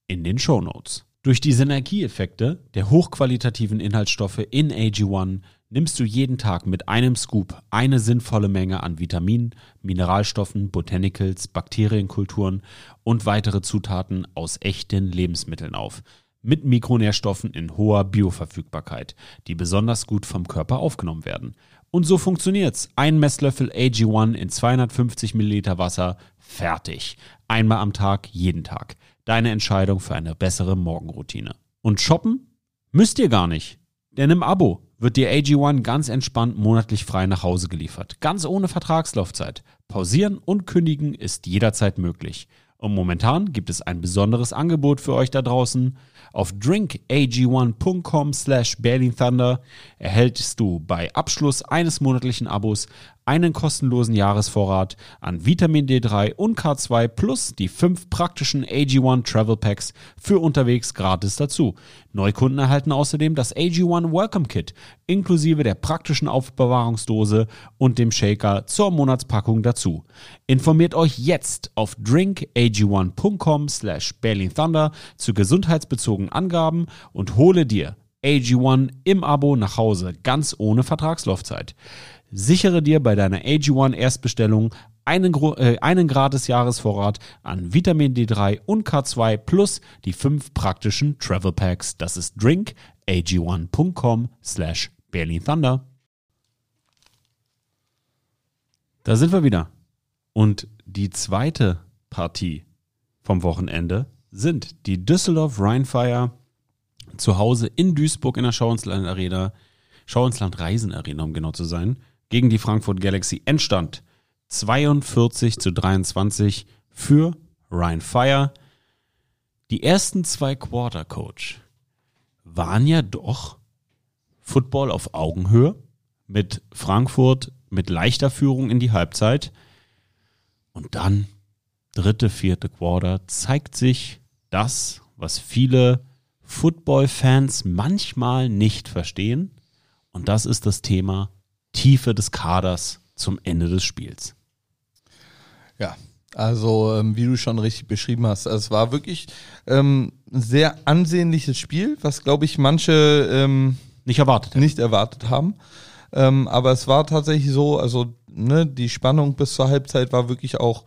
in den Show Notes. Durch die Synergieeffekte der hochqualitativen Inhaltsstoffe in AG1 nimmst du jeden Tag mit einem Scoop eine sinnvolle Menge an Vitaminen, Mineralstoffen, Botanicals, Bakterienkulturen und weitere Zutaten aus echten Lebensmitteln auf. Mit Mikronährstoffen in hoher Bioverfügbarkeit, die besonders gut vom Körper aufgenommen werden. Und so funktioniert's. Ein Messlöffel AG1 in 250 Milliliter Wasser, fertig. Einmal am Tag, jeden Tag. Deine Entscheidung für eine bessere Morgenroutine. Und shoppen? Müsst ihr gar nicht. Denn im Abo wird dir AG1 ganz entspannt monatlich frei nach Hause geliefert. Ganz ohne Vertragslaufzeit. Pausieren und kündigen ist jederzeit möglich. Und momentan gibt es ein besonderes Angebot für euch da draußen. Auf drinkag1.com slash Berlin Thunder erhältst du bei Abschluss eines monatlichen Abos einen kostenlosen Jahresvorrat an Vitamin D3 und K2 plus die fünf praktischen AG1 Travel Packs für unterwegs gratis dazu. Neukunden erhalten außerdem das AG1 Welcome Kit inklusive der praktischen Aufbewahrungsdose und dem Shaker zur Monatspackung dazu. Informiert euch jetzt auf drinkag1.com slash Berlin Thunder zu gesundheitsbezogenen Angaben und hole dir AG1 im Abo nach Hause, ganz ohne Vertragslaufzeit. Sichere dir bei deiner AG1 Erstbestellung einen, äh, einen gratis Jahresvorrat an Vitamin D3 und K2 plus die fünf praktischen Travel Packs. Das ist drinkag1.com slash Berlin Thunder. Da sind wir wieder. Und die zweite Partie vom Wochenende sind die Düsseldorf Rheinfire zu Hause in Duisburg in der Schauensland Arena, Schauensland Reisen Arena, um genau zu sein, gegen die Frankfurt Galaxy. Endstand 42 zu 23 für Ryan Fire. Die ersten zwei Quarter Coach waren ja doch Football auf Augenhöhe mit Frankfurt mit leichter Führung in die Halbzeit. Und dann dritte, vierte Quarter zeigt sich das, was viele Football-Fans manchmal nicht verstehen. Und das ist das Thema Tiefe des Kaders zum Ende des Spiels. Ja, also ähm, wie du schon richtig beschrieben hast, es war wirklich ähm, ein sehr ansehnliches Spiel, was glaube ich manche ähm, nicht erwartet haben. nicht erwartet haben. Ähm, aber es war tatsächlich so, also ne, die Spannung bis zur Halbzeit war wirklich auch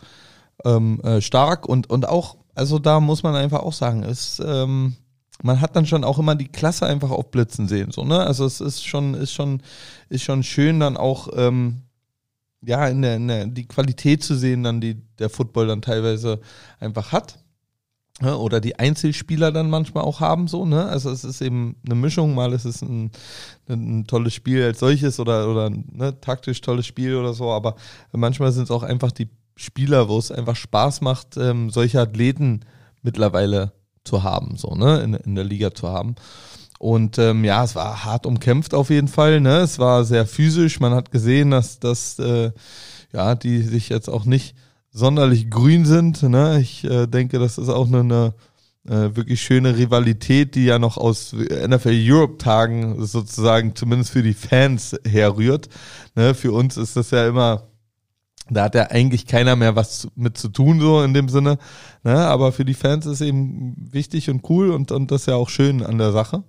ähm, äh, stark und und auch, also da muss man einfach auch sagen, es ähm, man hat dann schon auch immer die Klasse einfach aufblitzen sehen, so, ne? Also es ist schon, ist schon, ist schon schön dann auch, ähm, ja, in der, in der, die Qualität zu sehen, dann die der Football dann teilweise einfach hat. Ne? Oder die Einzelspieler dann manchmal auch haben, so, ne? Also es ist eben eine Mischung, mal ist es ein, ein tolles Spiel als solches oder, oder ne, taktisch tolles Spiel oder so, aber manchmal sind es auch einfach die Spieler, wo es einfach Spaß macht, ähm, solche Athleten mittlerweile zu haben, so, ne, in, in der Liga zu haben. Und ähm, ja, es war hart umkämpft auf jeden Fall. Ne? Es war sehr physisch. Man hat gesehen, dass, dass äh, ja, die sich jetzt auch nicht sonderlich grün sind. Ne? Ich äh, denke, das ist auch eine, eine äh, wirklich schöne Rivalität, die ja noch aus NFL Europe Tagen sozusagen zumindest für die Fans herrührt. Ne? Für uns ist das ja immer da hat ja eigentlich keiner mehr was mit zu tun, so in dem Sinne. Ne? Aber für die Fans ist eben wichtig und cool und, und das ist ja auch schön an der Sache.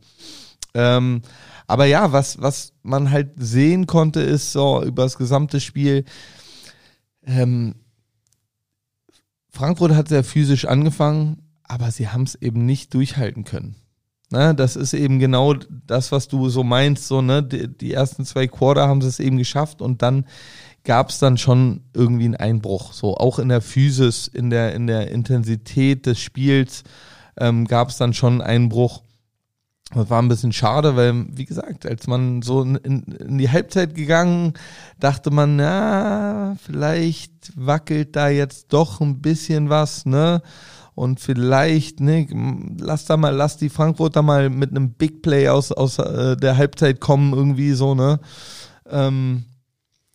Ähm, aber ja, was, was man halt sehen konnte, ist so über das gesamte Spiel, ähm, Frankfurt hat sehr physisch angefangen, aber sie haben es eben nicht durchhalten können. Ne, das ist eben genau das, was du so meinst. So, ne, die, die ersten zwei Quarter haben sie es eben geschafft und dann gab es dann schon irgendwie einen Einbruch. So auch in der Physis, in der, in der Intensität des Spiels ähm, gab es dann schon einen Einbruch. Das war ein bisschen schade, weil, wie gesagt, als man so in, in, die Halbzeit gegangen, dachte man, na, vielleicht wackelt da jetzt doch ein bisschen was, ne? Und vielleicht, ne, lass da mal, lass die Frankfurter mal mit einem Big Play aus, aus äh, der Halbzeit kommen, irgendwie so, ne? Ähm,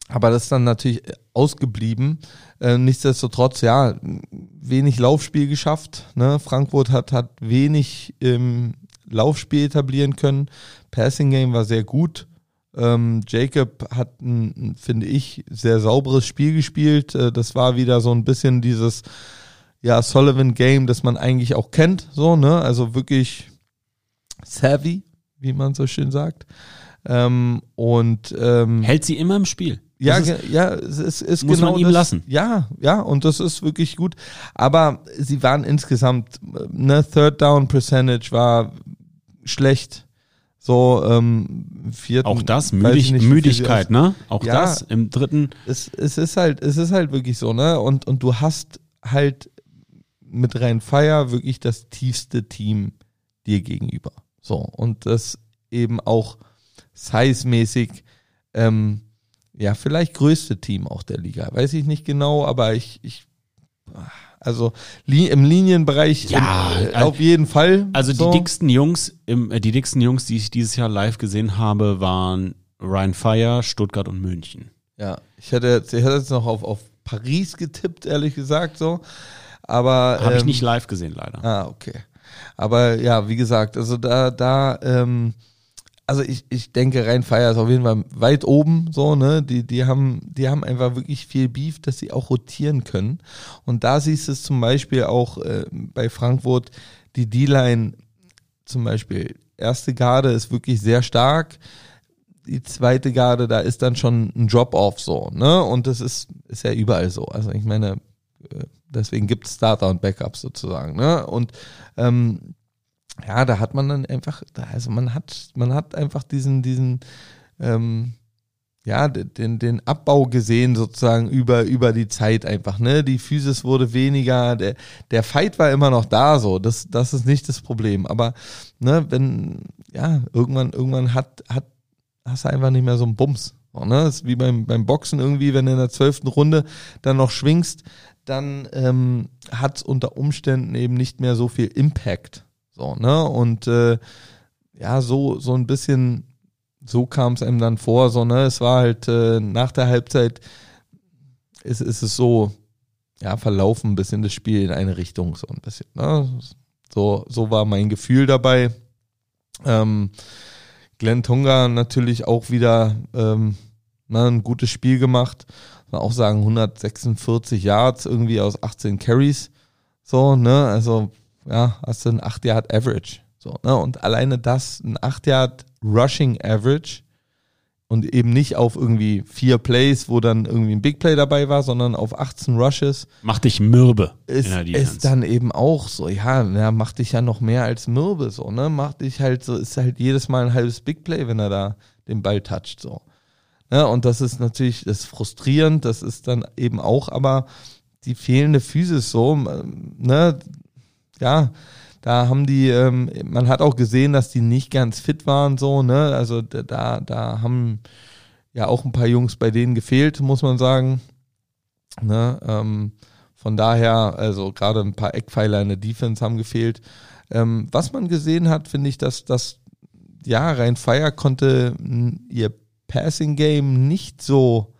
aber das ist dann natürlich ausgeblieben. Äh, nichtsdestotrotz, ja, wenig Laufspiel geschafft. Ne? Frankfurt hat, hat wenig ähm, Laufspiel etablieren können. Passing Game war sehr gut. Ähm, Jacob hat ein, finde ich, sehr sauberes Spiel gespielt. Äh, das war wieder so ein bisschen dieses, ja, Sullivan Game, das man eigentlich auch kennt, so, ne? Also wirklich savvy, wie man so schön sagt. Ähm, und ähm, hält sie immer im Spiel. Ja, ist, ja, es ist, ist muss genau man ihm das, lassen. Ja, ja, und das ist wirklich gut. Aber sie waren insgesamt, ne, Third Down Percentage war schlecht. So, ähm, vierten. Auch das, Müdig, nicht, Müdigkeit, ne? Auch ja, das im dritten. Es, es ist halt, es ist halt wirklich so, ne? Und, und du hast halt mit Rhein Fire wirklich das tiefste Team dir gegenüber. So, und das eben auch size-mäßig, ähm, ja, vielleicht größte Team auch der Liga. Weiß ich nicht genau, aber ich, ich also im Linienbereich ja, im, äh, auf jeden Fall. Also so. die dicksten Jungs, im, äh, die dicksten Jungs, die ich dieses Jahr live gesehen habe, waren Ryan Fire, Stuttgart und München. Ja, ich hätte, ich hätte jetzt noch auf, auf Paris getippt, ehrlich gesagt, so. Aber. Habe ähm, ich nicht live gesehen, leider. Ah, okay. Aber ja, wie gesagt, also da, da, ähm, also ich, ich denke, Rhein-Fire ist auf jeden Fall weit oben, so, ne? Die, die haben, die haben einfach wirklich viel Beef, dass sie auch rotieren können. Und da siehst du es zum Beispiel auch äh, bei Frankfurt, die D-Line zum Beispiel, erste Garde ist wirklich sehr stark. Die zweite Garde, da ist dann schon ein Drop-off so, ne? Und das ist, ist ja überall so. Also ich meine, äh, deswegen gibt es Starter und Backups sozusagen, ne? Und ähm, ja, da hat man dann einfach, also man hat, man hat einfach diesen, diesen, ähm, ja, den, den Abbau gesehen sozusagen über, über die Zeit einfach, ne? Die Physis wurde weniger, der, der Fight war immer noch da, so, das, das ist nicht das Problem. Aber, ne, wenn, ja, irgendwann, irgendwann hat, hat, hast du einfach nicht mehr so einen Bums. So, ne? Das ist wie beim, beim Boxen irgendwie, wenn du in der zwölften Runde dann noch schwingst, dann ähm, hat es unter Umständen eben nicht mehr so viel Impact. So, ne? Und äh, ja, so, so ein bisschen, so kam es einem dann vor, so, ne? Es war halt äh, nach der Halbzeit ist, ist es so, ja, verlaufen ein bisschen das Spiel in eine Richtung, so ein bisschen, ne? So, so war mein Gefühl dabei. Ähm, Glenn Tonga natürlich auch wieder ähm, ne, ein gutes Spiel gemacht. Man auch sagen 146 Yards irgendwie aus 18 Carries. So, ne? Also ja, hast du ein 8 Yard Average. So, ne? Und alleine das, ein 8 Yard Rushing Average, und eben nicht auf irgendwie vier Plays, wo dann irgendwie ein Big Play dabei war, sondern auf 18 Rushes. Macht dich mürbe. Ist, ist dann eben auch so, ja, ja, macht dich ja noch mehr als mürbe, so, ne? Macht dich halt so, ist halt jedes Mal ein halbes Big Play, wenn er da den Ball toucht, so. Ne? und das ist natürlich, das ist frustrierend, das ist dann eben auch aber die fehlende Physis so, ne? Ja, da haben die, ähm, man hat auch gesehen, dass die nicht ganz fit waren, so, ne? Also da, da haben ja auch ein paar Jungs bei denen gefehlt, muss man sagen. Ne? Ähm, von daher, also gerade ein paar Eckpfeiler in der Defense haben gefehlt. Ähm, was man gesehen hat, finde ich, dass das, ja, rein Fire konnte ihr Passing Game nicht so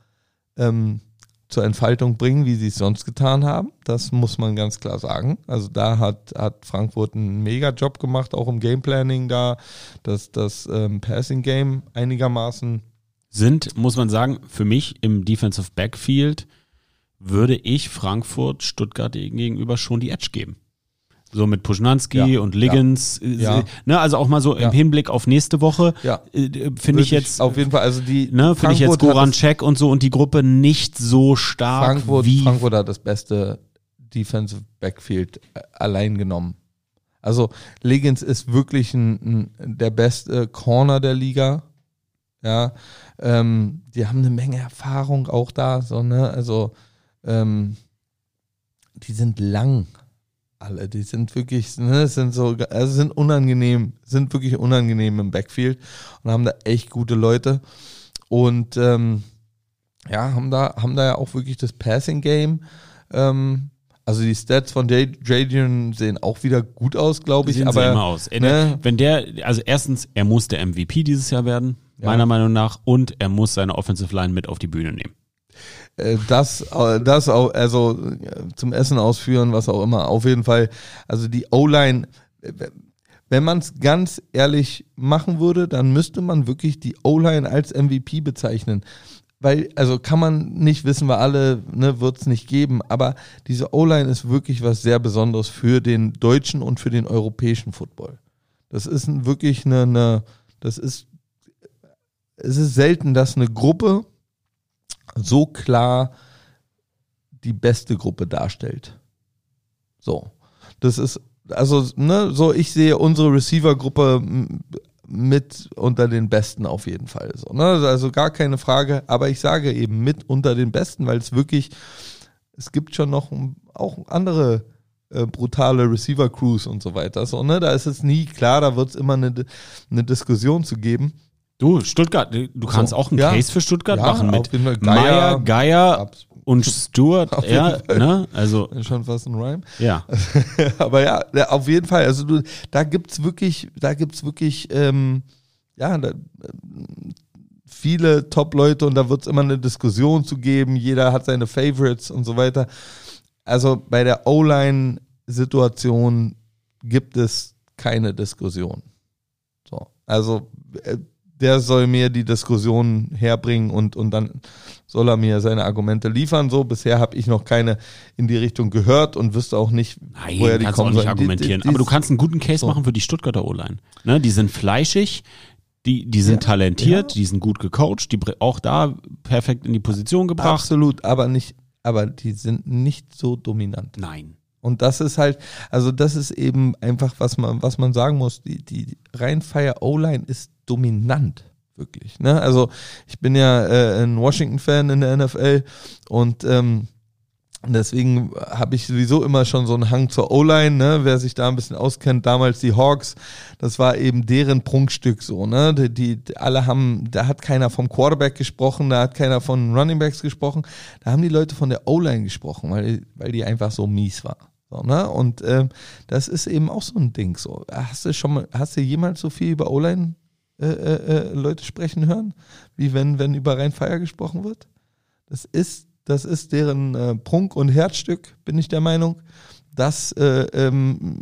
ähm, zur Entfaltung bringen, wie sie es sonst getan haben. Das muss man ganz klar sagen. Also da hat, hat Frankfurt einen mega Job gemacht, auch im Gameplanning da, dass das ähm, Passing Game einigermaßen sind, muss man sagen, für mich im Defensive Backfield würde ich Frankfurt Stuttgart gegenüber schon die Edge geben. So mit Puschnanski ja, und Liggins. Äh, ja. Ne, also auch mal so im Hinblick auf nächste Woche. Ja. Äh, finde ich jetzt. Auf jeden Fall, also die. Ne, finde ich jetzt Goran Check und so und die Gruppe nicht so stark Frankfurt, wie. Frankfurt hat das beste Defensive Backfield äh, allein genommen. Also Liggins ist wirklich ein, ein, der beste Corner der Liga. Ja. Ähm, die haben eine Menge Erfahrung auch da, so, ne? Also, ähm, die sind lang alle. Die sind wirklich, ne, sind so, also sind unangenehm, sind wirklich unangenehm im Backfield und haben da echt gute Leute. Und ähm, ja, haben da, haben da ja auch wirklich das Passing Game. Ähm, also die Stats von Jadrian sehen auch wieder gut aus, glaube ich. Sehen aber immer aus. Ne? Wenn der, also erstens, er muss der MVP dieses Jahr werden, ja. meiner Meinung nach, und er muss seine Offensive Line mit auf die Bühne nehmen. Äh, das, äh, das auch, also äh, zum Essen ausführen, was auch immer. Auf jeden Fall, also die O-Line, wenn man es ganz ehrlich machen würde, dann müsste man wirklich die O-Line als MVP bezeichnen. Weil, also kann man nicht wissen, wir alle, ne, wird es nicht geben, aber diese O-Line ist wirklich was sehr Besonderes für den deutschen und für den europäischen Football. Das ist wirklich eine, eine das ist, es ist selten, dass eine Gruppe so klar die beste Gruppe darstellt. So. Das ist, also, ne, so ich sehe unsere Receiver-Gruppe mit unter den Besten auf jeden Fall. So, ne? Also gar keine Frage, aber ich sage eben mit unter den Besten, weil es wirklich, es gibt schon noch auch andere äh, brutale Receiver-Crews und so weiter. So, ne? Da ist es nie klar, da wird es immer eine, eine Diskussion zu geben. Du, Stuttgart, du kannst so, auch einen ja. Case für Stuttgart ja, machen mit Geier, Geier und Stuart. ja, ne? Also schon fast ein Rhyme. Ja. Aber ja, auf jeden Fall. Also du, da gibt's wirklich, da gibt's wirklich, ähm, ja, da, viele Top-Leute und da wird's immer eine Diskussion zu geben. Jeder hat seine Favorites und so weiter. Also bei der O-Line-Situation gibt es keine Diskussion. So, also äh, der soll mir die Diskussion herbringen und, und dann soll er mir seine Argumente liefern. So, bisher habe ich noch keine in die Richtung gehört und wüsste auch nicht, Nein, woher die kannst kommen. Auch nicht argumentieren. Die, die, Aber du kannst einen guten Case so. machen für die Stuttgarter O-Line. Ne, die sind fleischig, die, die sind ja, talentiert, ja. die sind gut gecoacht, die auch da perfekt in die Position gebracht. Absolut, aber nicht, aber die sind nicht so dominant. Nein. Und das ist halt, also das ist eben einfach, was man, was man sagen muss. Die, die Rheinfire O-Line ist dominant, wirklich. Ne? Also ich bin ja äh, ein Washington-Fan in der NFL und ähm, Deswegen habe ich sowieso immer schon so einen Hang zur O-Line, ne? Wer sich da ein bisschen auskennt, damals die Hawks, das war eben deren Prunkstück so, ne? Die, die alle haben, da hat keiner vom Quarterback gesprochen, da hat keiner von Running Backs gesprochen, da haben die Leute von der O-Line gesprochen, weil, weil die einfach so mies war. So, ne? Und ähm, das ist eben auch so ein Ding. So, hast du schon mal, hast du jemals so viel über O-Line äh, äh, äh, Leute sprechen hören, wie wenn, wenn über Rhein-Feier gesprochen wird? Das ist, das ist deren äh, Prunk und Herzstück, bin ich der Meinung. Das äh, ähm,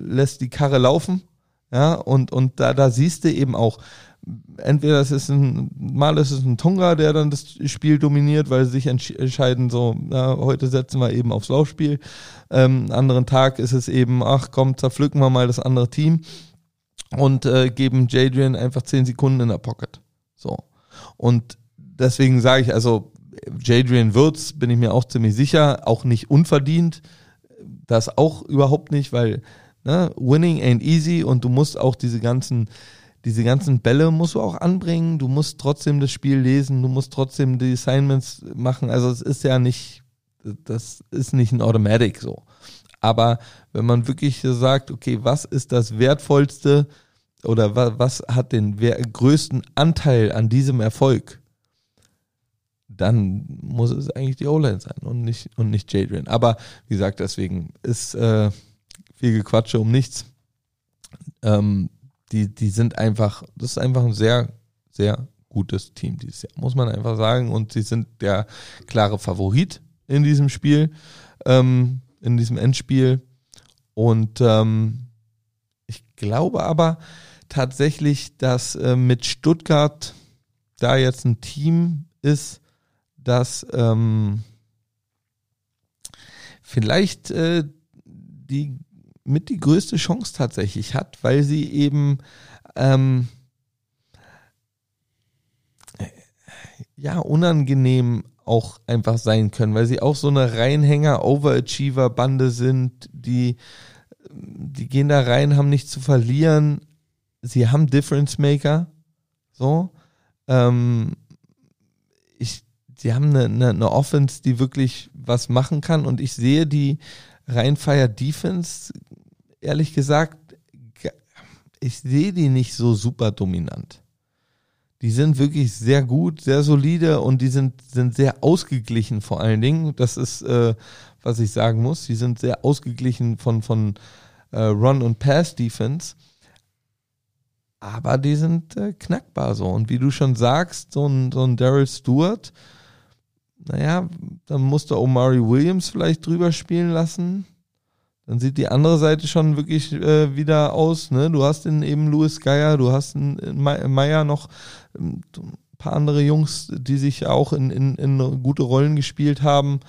lässt die Karre laufen. Ja, und, und da, da siehst du eben auch, entweder es ist ein, mal ist es ein Tonga, der dann das Spiel dominiert, weil sie sich entscheiden, so, na, heute setzen wir eben aufs Laufspiel. Ähm, anderen Tag ist es eben, ach komm, zerpflücken wir mal das andere Team und äh, geben Jadrian einfach 10 Sekunden in der Pocket. So. Und deswegen sage ich, also Jadrian Würz bin ich mir auch ziemlich sicher, auch nicht unverdient. Das auch überhaupt nicht, weil ne, winning ain't easy und du musst auch diese ganzen, diese ganzen Bälle musst du auch anbringen. Du musst trotzdem das Spiel lesen, du musst trotzdem die Assignments machen. Also es ist ja nicht, das ist nicht ein Automatic so. Aber wenn man wirklich sagt, okay, was ist das Wertvollste oder was, was hat den größten Anteil an diesem Erfolg? Dann muss es eigentlich die O-Line sein und nicht, und nicht Jadrian. Aber wie gesagt, deswegen ist äh, viel Gequatsche um nichts. Ähm, die, die sind einfach, das ist einfach ein sehr, sehr gutes Team dieses Jahr, muss man einfach sagen. Und sie sind der klare Favorit in diesem Spiel, ähm, in diesem Endspiel. Und ähm, ich glaube aber tatsächlich, dass äh, mit Stuttgart da jetzt ein Team ist, dass ähm, vielleicht äh, die mit die größte Chance tatsächlich hat, weil sie eben ähm, ja unangenehm auch einfach sein können, weil sie auch so eine Reinhänger Overachiever Bande sind, die die gehen da rein, haben nichts zu verlieren. Sie haben Difference Maker, so. Ähm, sie haben eine, eine, eine Offense, die wirklich was machen kann und ich sehe die Rheinfire Defense, ehrlich gesagt, ich sehe die nicht so super dominant. Die sind wirklich sehr gut, sehr solide und die sind, sind sehr ausgeglichen vor allen Dingen. Das ist, äh, was ich sagen muss. Die sind sehr ausgeglichen von, von äh, Run- und Pass-Defense. Aber die sind äh, knackbar so. Und wie du schon sagst, so ein, so ein Daryl Stewart, naja, dann musste Omari Williams vielleicht drüber spielen lassen. Dann sieht die andere Seite schon wirklich äh, wieder aus. Ne? Du hast in eben Louis Geier, du hast in, in Meyer noch ähm, ein paar andere Jungs, die sich auch in, in, in gute Rollen gespielt haben.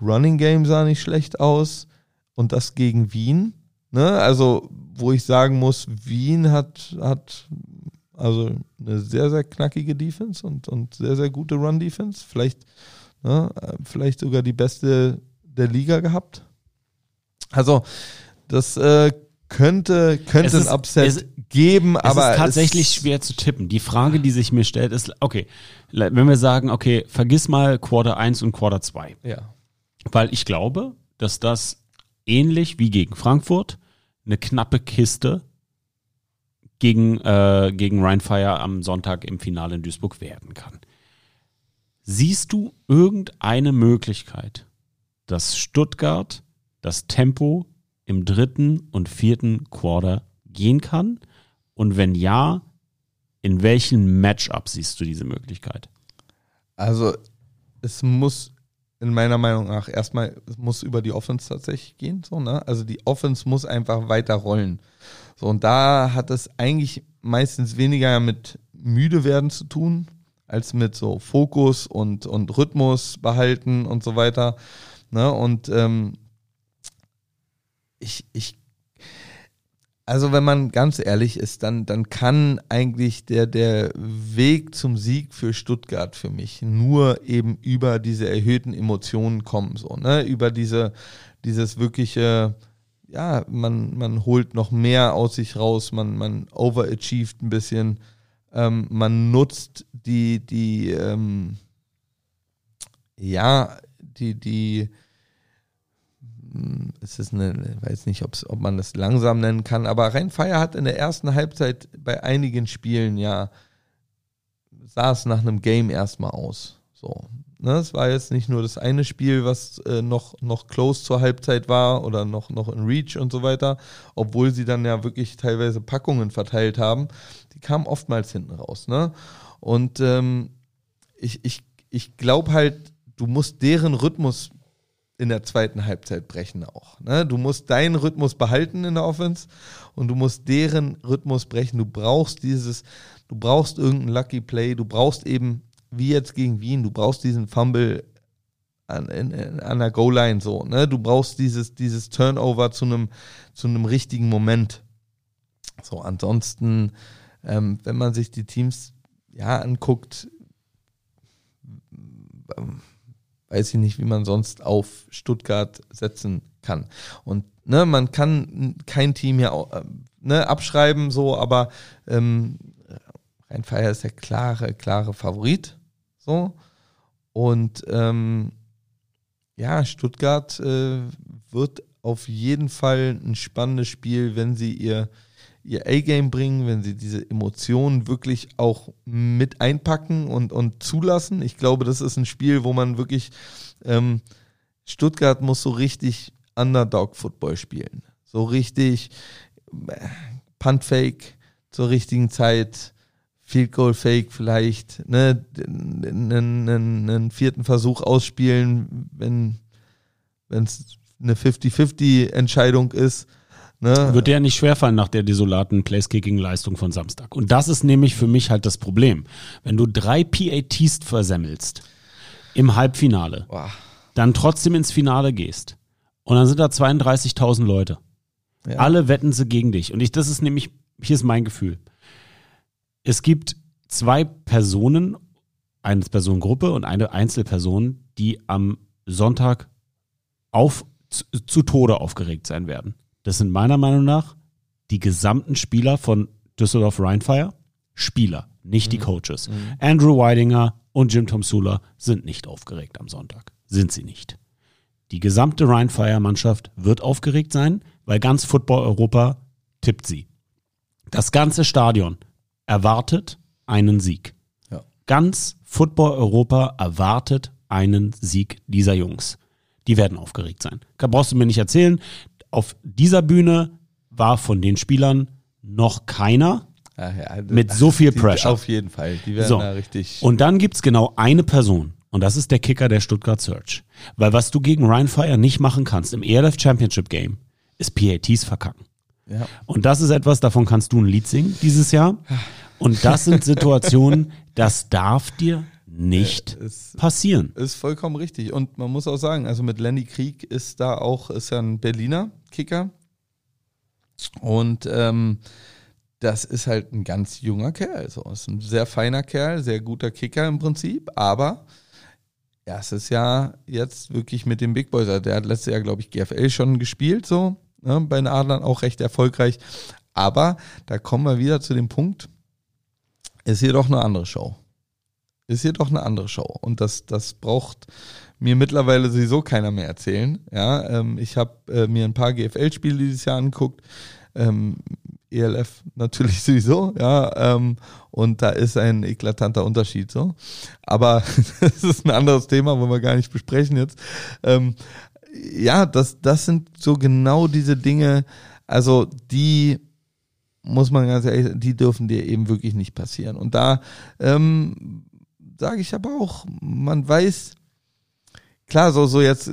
Running Game sah nicht schlecht aus. Und das gegen Wien. Ne? Also, wo ich sagen muss, Wien hat, hat also eine sehr, sehr knackige Defense und, und sehr, sehr gute Run-Defense. Vielleicht Ne? Vielleicht sogar die beste der Liga gehabt. Also, das äh, könnte, könnte ist, ein Upset es, geben, es aber. Es ist tatsächlich es schwer zu tippen. Die Frage, die sich mir stellt, ist, okay, wenn wir sagen, okay, vergiss mal Quarter 1 und Quarter 2. Ja. Weil ich glaube, dass das ähnlich wie gegen Frankfurt eine knappe Kiste gegen, äh, gegen Rheinfire am Sonntag im Finale in Duisburg werden kann. Siehst du irgendeine Möglichkeit, dass Stuttgart das Tempo im dritten und vierten Quarter gehen kann? Und wenn ja, in welchen Matchup siehst du diese Möglichkeit? Also es muss in meiner Meinung nach erstmal, muss über die Offense tatsächlich gehen. So, ne? Also die Offense muss einfach weiter rollen. So, und da hat es eigentlich meistens weniger mit müde werden zu tun, als mit so Fokus und, und Rhythmus behalten und so weiter. Ne? Und ähm, ich, ich, also wenn man ganz ehrlich ist, dann, dann kann eigentlich der, der Weg zum Sieg für Stuttgart für mich nur eben über diese erhöhten Emotionen kommen, so, ne? Über diese, dieses wirkliche, ja, man, man holt noch mehr aus sich raus, man, man overachieved ein bisschen ähm, man nutzt die, die, ähm, ja, die, die, hm, es ist eine, weiß nicht, ob man das langsam nennen kann, aber Rheinfeier hat in der ersten Halbzeit bei einigen Spielen ja, sah es nach einem Game erstmal aus. So. Ne, es war jetzt nicht nur das eine Spiel, was äh, noch, noch close zur Halbzeit war oder noch, noch in Reach und so weiter, obwohl sie dann ja wirklich teilweise Packungen verteilt haben. Die kamen oftmals hinten raus. Ne? Und ähm, ich, ich, ich glaube halt, du musst deren Rhythmus in der zweiten Halbzeit brechen auch. Ne? Du musst deinen Rhythmus behalten in der Offense und du musst deren Rhythmus brechen. Du brauchst dieses, du brauchst irgendeinen Lucky Play, du brauchst eben wie jetzt gegen Wien, du brauchst diesen Fumble an, in, in, an der Goal-Line so, ne? Du brauchst dieses, dieses Turnover zu einem, zu einem richtigen Moment. So, ansonsten, ähm, wenn man sich die Teams ja anguckt, weiß ich nicht, wie man sonst auf Stuttgart setzen kann. Und ne, man kann kein Team hier äh, ne, abschreiben, so, aber ähm, Rhein-Feier ist der klare, klare Favorit. So. Und ähm, ja, Stuttgart äh, wird auf jeden Fall ein spannendes Spiel, wenn sie ihr, ihr A-Game bringen, wenn sie diese Emotionen wirklich auch mit einpacken und, und zulassen. Ich glaube, das ist ein Spiel, wo man wirklich, ähm, Stuttgart muss so richtig Underdog-Football spielen. So richtig äh, Punt-Fake zur richtigen Zeit, Field Goal Fake vielleicht, ne, einen, einen, einen vierten Versuch ausspielen, wenn es eine 50-50 Entscheidung ist. Ne? Wird der nicht schwerfallen nach der desolaten Place-Kicking-Leistung von Samstag. Und das ist nämlich für mich halt das Problem. Wenn du drei PATs versemmelst im Halbfinale, Boah. dann trotzdem ins Finale gehst und dann sind da 32.000 Leute. Ja. Alle wetten sie gegen dich. Und ich, das ist nämlich, hier ist mein Gefühl es gibt zwei Personen, eine Personengruppe und eine Einzelperson, die am Sonntag auf, zu, zu Tode aufgeregt sein werden. Das sind meiner Meinung nach die gesamten Spieler von Düsseldorf Rheinfire. Spieler, nicht mhm. die Coaches. Mhm. Andrew Weidinger und Jim Tom Sula sind nicht aufgeregt am Sonntag. Sind sie nicht. Die gesamte Rheinfire-Mannschaft wird aufgeregt sein, weil ganz Football Europa tippt sie. Das ganze Stadion erwartet einen Sieg. Ja. Ganz Football Europa erwartet einen Sieg dieser Jungs. Die werden aufgeregt sein. Brauchst du mir nicht erzählen. Auf dieser Bühne war von den Spielern noch keiner ja, mit so viel Pressure. Auf jeden Fall. Die werden so. da richtig. Und dann gibt es genau eine Person. Und das ist der Kicker der Stuttgart Search. Weil was du gegen Ryan Fire nicht machen kannst im ELF Championship Game, ist PATs verkacken. Ja. Und das ist etwas, davon kannst du ein Lied singen dieses Jahr. Und das sind Situationen, das darf dir nicht äh, es passieren. Ist vollkommen richtig. Und man muss auch sagen, also mit Lenny Krieg ist da auch, ist ja ein Berliner Kicker. Und ähm, das ist halt ein ganz junger Kerl. Also ist ein sehr feiner Kerl, sehr guter Kicker im Prinzip, aber erstes Jahr jetzt wirklich mit dem Big Boys. Also der hat letztes Jahr, glaube ich, GFL schon gespielt, so ne, bei den Adlern auch recht erfolgreich. Aber da kommen wir wieder zu dem Punkt, ist hier doch eine andere Show. Ist hier doch eine andere Show. Und das, das braucht mir mittlerweile sowieso keiner mehr erzählen. Ja, ähm, ich habe äh, mir ein paar GFL-Spiele dieses Jahr angeguckt. Ähm, ELF natürlich sowieso, ja, ähm, und da ist ein eklatanter Unterschied so. Aber das ist ein anderes Thema, wollen wir gar nicht besprechen jetzt. Ähm, ja, das, das sind so genau diese Dinge, also die muss man ganz ehrlich sagen, die dürfen dir eben wirklich nicht passieren. Und da ähm, sage ich aber auch, man weiß, klar, so, so jetzt,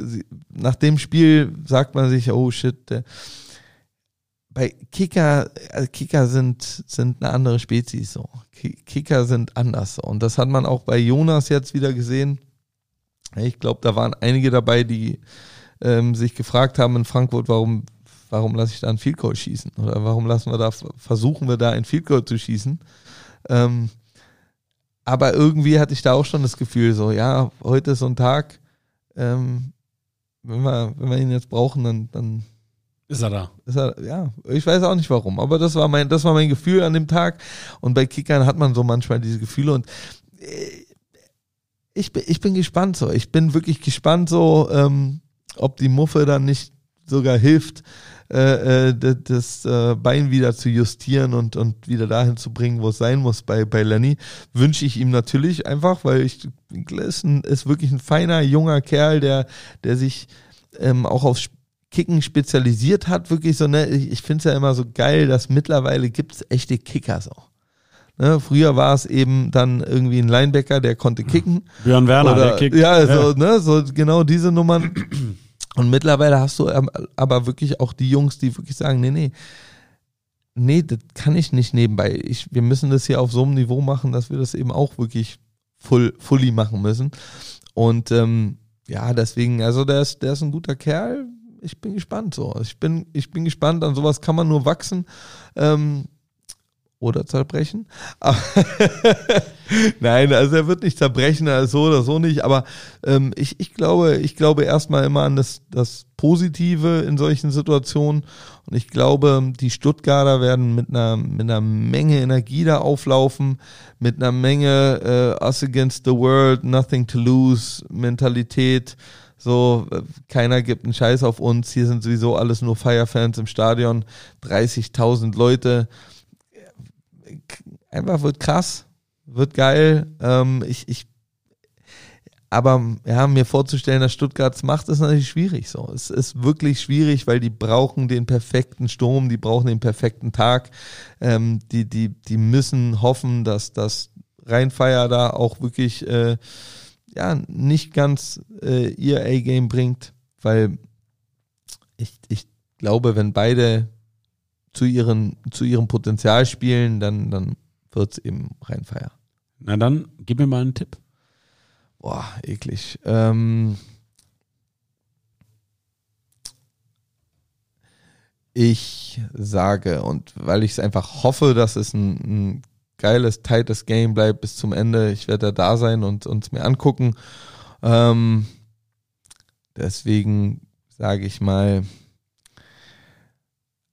nach dem Spiel sagt man sich, oh shit, der, bei Kicker, also Kicker sind, sind eine andere Spezies so. Kicker sind anders so. Und das hat man auch bei Jonas jetzt wieder gesehen. Ich glaube, da waren einige dabei, die ähm, sich gefragt haben in Frankfurt, warum, warum lasse ich da ein Field Goal schießen? Oder warum lassen wir da, versuchen wir da ein Field Goal zu schießen? Ähm, aber irgendwie hatte ich da auch schon das Gefühl, so, ja, heute ist so ein Tag, ähm, wenn wir, wenn wir ihn jetzt brauchen, dann, dann ist er da. Ist er, ja, ich weiß auch nicht warum, aber das war mein, das war mein Gefühl an dem Tag. Und bei Kickern hat man so manchmal diese Gefühle und äh, ich bin, ich bin gespannt so. Ich bin wirklich gespannt so, ähm, ob die Muffe dann nicht sogar hilft, äh, äh das äh, Bein wieder zu justieren und, und wieder dahin zu bringen, wo es sein muss bei, bei Lenny, wünsche ich ihm natürlich einfach, weil ich ist, ein, ist wirklich ein feiner, junger Kerl, der, der sich ähm, auch aufs Kicken spezialisiert hat, wirklich so, ne, ich, ich finde es ja immer so geil, dass mittlerweile gibt es echte Kickers auch. Ne, früher war es eben dann irgendwie ein Linebacker, der konnte kicken. Björn Werner, Oder, der kickt. Ja, so, ja. Ne, so genau diese Nummern. Und mittlerweile hast du aber wirklich auch die Jungs, die wirklich sagen, nee, nee, nee, das kann ich nicht nebenbei. Ich, wir müssen das hier auf so einem Niveau machen, dass wir das eben auch wirklich full, fully machen müssen. Und ähm, ja, deswegen, also der ist, der ist ein guter Kerl. Ich bin gespannt so. Ich bin, ich bin gespannt, an sowas kann man nur wachsen. Ähm, oder zerbrechen. Nein, also er wird nicht zerbrechen, also so oder so nicht. Aber ähm, ich, ich glaube, ich glaube erstmal immer an das, das Positive in solchen Situationen. Und ich glaube, die Stuttgarter werden mit einer, mit einer Menge Energie da auflaufen, mit einer Menge äh, Us against the world, nothing to lose Mentalität. So, keiner gibt einen Scheiß auf uns. Hier sind sowieso alles nur Firefans im Stadion. 30.000 Leute einfach wird krass, wird geil. Ähm, ich, ich, aber ja, mir vorzustellen, dass Stuttgarts macht, ist natürlich schwierig. So, es ist wirklich schwierig, weil die brauchen den perfekten Sturm, die brauchen den perfekten Tag. Ähm, die, die, die müssen hoffen, dass das Rheinfeier da auch wirklich äh, ja nicht ganz äh, ihr A-Game bringt, weil ich, ich glaube, wenn beide zu, ihren, zu ihrem Potenzial spielen, dann, dann wird es eben Rheinfeier. Na dann, gib mir mal einen Tipp. Boah, eklig. Ähm ich sage, und weil ich es einfach hoffe, dass es ein, ein geiles, tightes Game bleibt bis zum Ende, ich werde da sein und uns mir angucken. Ähm deswegen sage ich mal,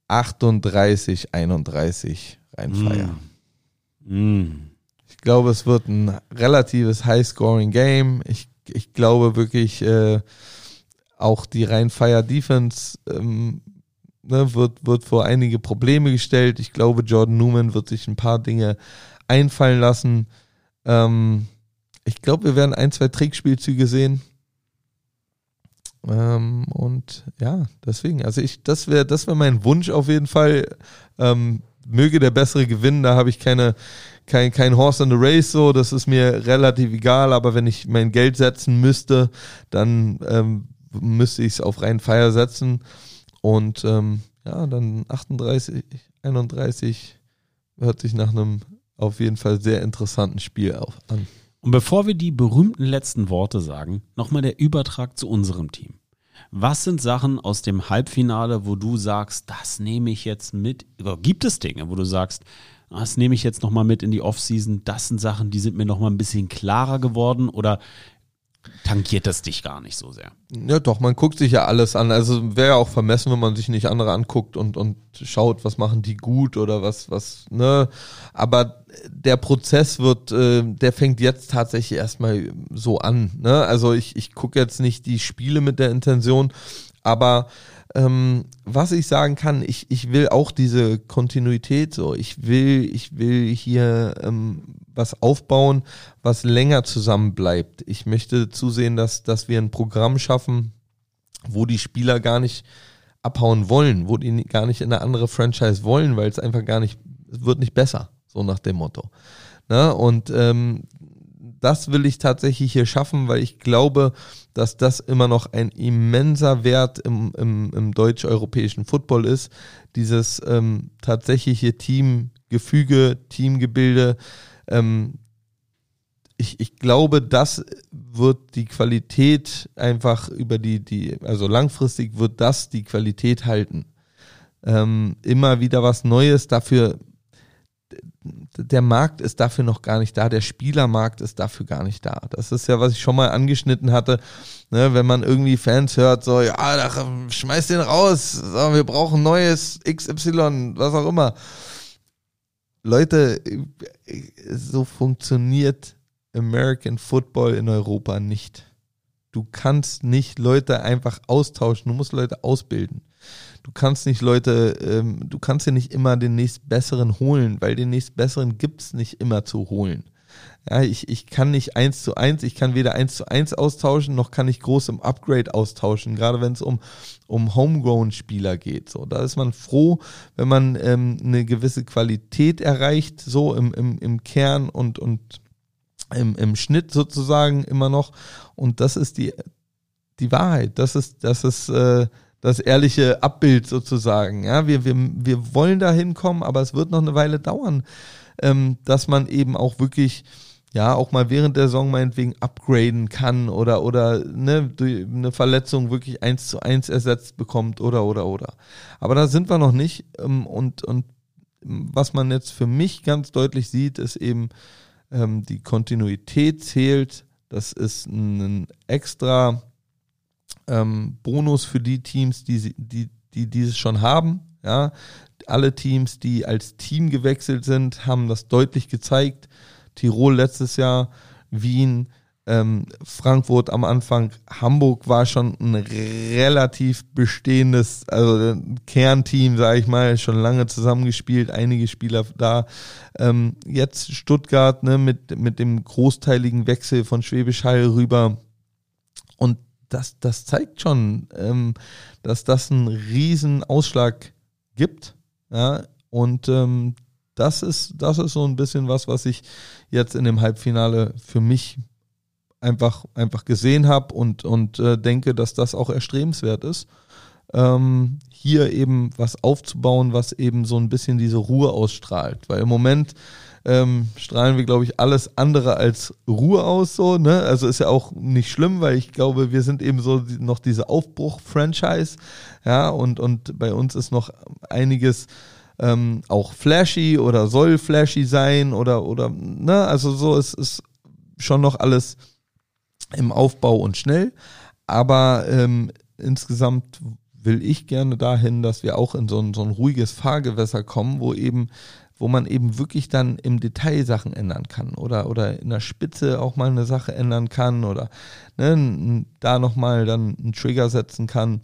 38, 31 Rheinfeier. Mm. Mm. Ich glaube, es wird ein relatives High-Scoring-Game. Ich, ich glaube wirklich, äh, auch die Rheinfeier Defense ähm, ne, wird, wird vor einige Probleme gestellt. Ich glaube, Jordan Newman wird sich ein paar Dinge einfallen lassen. Ähm, ich glaube, wir werden ein, zwei Trickspielzüge sehen. Ähm, und ja, deswegen, also ich, das wäre, das wäre mein Wunsch auf jeden Fall. Ähm, möge der bessere gewinnen, da habe ich keine, kein, kein Horse in the Race so, das ist mir relativ egal, aber wenn ich mein Geld setzen müsste, dann ähm, müsste ich es auf rein Feier setzen. Und ähm, ja, dann 38, 31 hört sich nach einem auf jeden Fall sehr interessanten Spiel an. Und bevor wir die berühmten letzten Worte sagen, nochmal der Übertrag zu unserem Team. Was sind Sachen aus dem Halbfinale, wo du sagst, das nehme ich jetzt mit? Oder gibt es Dinge, wo du sagst, das nehme ich jetzt nochmal mit in die Offseason? Das sind Sachen, die sind mir nochmal ein bisschen klarer geworden? Oder tangiert das dich gar nicht so sehr. Ja, doch, man guckt sich ja alles an. Also wäre ja auch vermessen, wenn man sich nicht andere anguckt und, und schaut, was machen die gut oder was, was, ne. Aber der Prozess wird, äh, der fängt jetzt tatsächlich erstmal so an. Ne? Also ich, ich gucke jetzt nicht die Spiele mit der Intention, aber ähm, was ich sagen kann, ich, ich will auch diese Kontinuität so. Ich will, ich will hier ähm, was aufbauen, was länger zusammen bleibt. Ich möchte zusehen, dass, dass wir ein Programm schaffen, wo die Spieler gar nicht abhauen wollen, wo die gar nicht in eine andere Franchise wollen, weil es einfach gar nicht, es wird nicht besser, so nach dem Motto. Ne? Und ähm, das will ich tatsächlich hier schaffen, weil ich glaube, dass das immer noch ein immenser Wert im, im, im deutsch-europäischen Football ist. Dieses ähm, tatsächliche Teamgefüge, Teamgebilde, ähm, ich, ich glaube, das wird die Qualität einfach über die, die, also langfristig wird das die Qualität halten. Ähm, immer wieder was Neues, dafür, der Markt ist dafür noch gar nicht da, der Spielermarkt ist dafür gar nicht da. Das ist ja, was ich schon mal angeschnitten hatte, ne, wenn man irgendwie Fans hört, so, ja, schmeiß den raus, so, wir brauchen neues XY, was auch immer. Leute, so funktioniert American Football in Europa nicht. Du kannst nicht Leute einfach austauschen, du musst Leute ausbilden. Du kannst nicht Leute, ähm, du kannst dir nicht immer den nächstbesseren holen, weil den nächstbesseren gibt's nicht immer zu holen. Ja, ich, ich kann nicht eins zu eins, ich kann weder eins zu eins austauschen, noch kann ich groß im Upgrade austauschen, gerade wenn es um, um Homegrown-Spieler geht. So, da ist man froh, wenn man ähm, eine gewisse Qualität erreicht, so im, im, im Kern und, und im, im Schnitt sozusagen immer noch. Und das ist die, die Wahrheit. Das ist, das ist äh, das ehrliche Abbild sozusagen. Ja, wir, wir, wir wollen da hinkommen, aber es wird noch eine Weile dauern, ähm, dass man eben auch wirklich ja, auch mal während der Saison meinetwegen upgraden kann oder, oder ne, eine Verletzung wirklich eins zu eins ersetzt bekommt oder, oder, oder. Aber da sind wir noch nicht ähm, und, und was man jetzt für mich ganz deutlich sieht, ist eben, ähm, die Kontinuität zählt. Das ist ein extra ähm, Bonus für die Teams, die, die, die dieses schon haben. Ja, alle Teams, die als Team gewechselt sind, haben das deutlich gezeigt. Tirol letztes Jahr, Wien, ähm, Frankfurt am Anfang, Hamburg war schon ein relativ bestehendes, also Kernteam, sage ich mal, schon lange zusammengespielt, einige Spieler da. Ähm, jetzt Stuttgart ne, mit, mit dem großteiligen Wechsel von Schwäbisch Hall rüber. Und das, das zeigt schon, ähm, dass das einen riesen Ausschlag gibt. Ja, und ähm, das ist, das ist so ein bisschen was, was ich jetzt in dem Halbfinale für mich einfach, einfach gesehen habe und, und äh, denke, dass das auch erstrebenswert ist. Ähm, hier eben was aufzubauen, was eben so ein bisschen diese Ruhe ausstrahlt. Weil im Moment ähm, strahlen wir, glaube ich, alles andere als Ruhe aus, so, ne? Also ist ja auch nicht schlimm, weil ich glaube, wir sind eben so noch diese Aufbruch-Franchise, ja, und, und bei uns ist noch einiges ähm, auch flashy oder soll flashy sein oder, oder, ne? Also so, es ist schon noch alles im Aufbau und schnell. Aber ähm, insgesamt will ich gerne dahin, dass wir auch in so ein, so ein ruhiges Fahrgewässer kommen, wo eben, wo man eben wirklich dann im Detail Sachen ändern kann oder, oder in der Spitze auch mal eine Sache ändern kann oder ne, da nochmal dann einen Trigger setzen kann.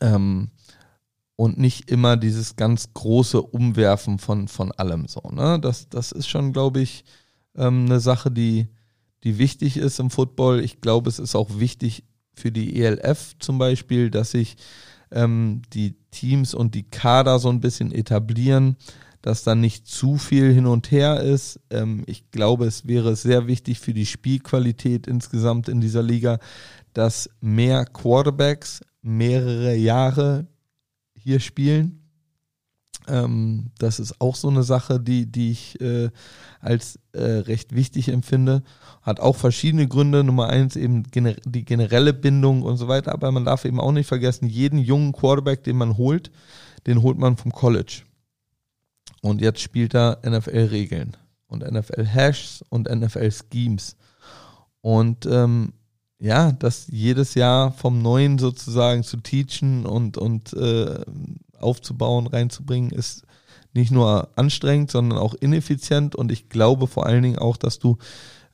Ähm, und nicht immer dieses ganz große Umwerfen von, von allem so. Ne? Das, das ist schon, glaube ich, ähm, eine Sache, die, die wichtig ist im Football. Ich glaube, es ist auch wichtig für die ELF zum Beispiel, dass sich ähm, die Teams und die Kader so ein bisschen etablieren, dass da nicht zu viel hin und her ist. Ähm, ich glaube, es wäre sehr wichtig für die Spielqualität insgesamt in dieser Liga, dass mehr Quarterbacks mehrere Jahre hier spielen ähm, das ist auch so eine Sache, die, die ich äh, als äh, recht wichtig empfinde. Hat auch verschiedene Gründe. Nummer eins eben gener die generelle Bindung und so weiter. Aber man darf eben auch nicht vergessen, jeden jungen Quarterback, den man holt, den holt man vom College. Und jetzt spielt er NFL-Regeln und NFL-Hashs und NFL-Schemes. Und ähm, ja, das jedes Jahr vom Neuen sozusagen zu teachen und, und äh, aufzubauen, reinzubringen, ist nicht nur anstrengend, sondern auch ineffizient. Und ich glaube vor allen Dingen auch, dass du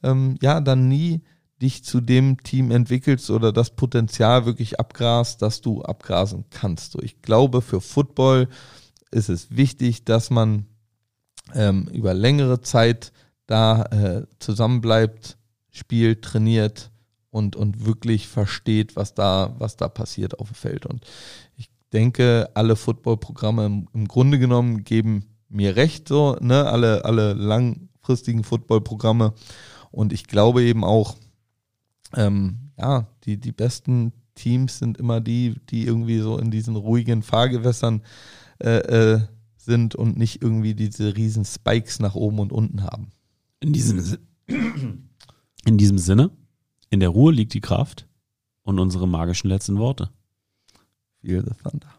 ähm, ja dann nie dich zu dem Team entwickelst oder das Potenzial wirklich abgrast, dass du abgrasen kannst. So, ich glaube, für Football ist es wichtig, dass man ähm, über längere Zeit da äh, zusammenbleibt, spielt, trainiert und, und wirklich versteht, was da, was da passiert auf dem Feld. Und ich denke, alle Footballprogramme im, im Grunde genommen geben mir recht, so, ne, alle, alle langfristigen Footballprogramme. Und ich glaube eben auch, ähm, ja, die, die besten Teams sind immer die, die irgendwie so in diesen ruhigen Fahrgewässern äh, äh, sind und nicht irgendwie diese riesen Spikes nach oben und unten haben. In diesem, in diesem Sinne, in der Ruhe liegt die Kraft und unsere magischen letzten Worte. Feel the Thunder.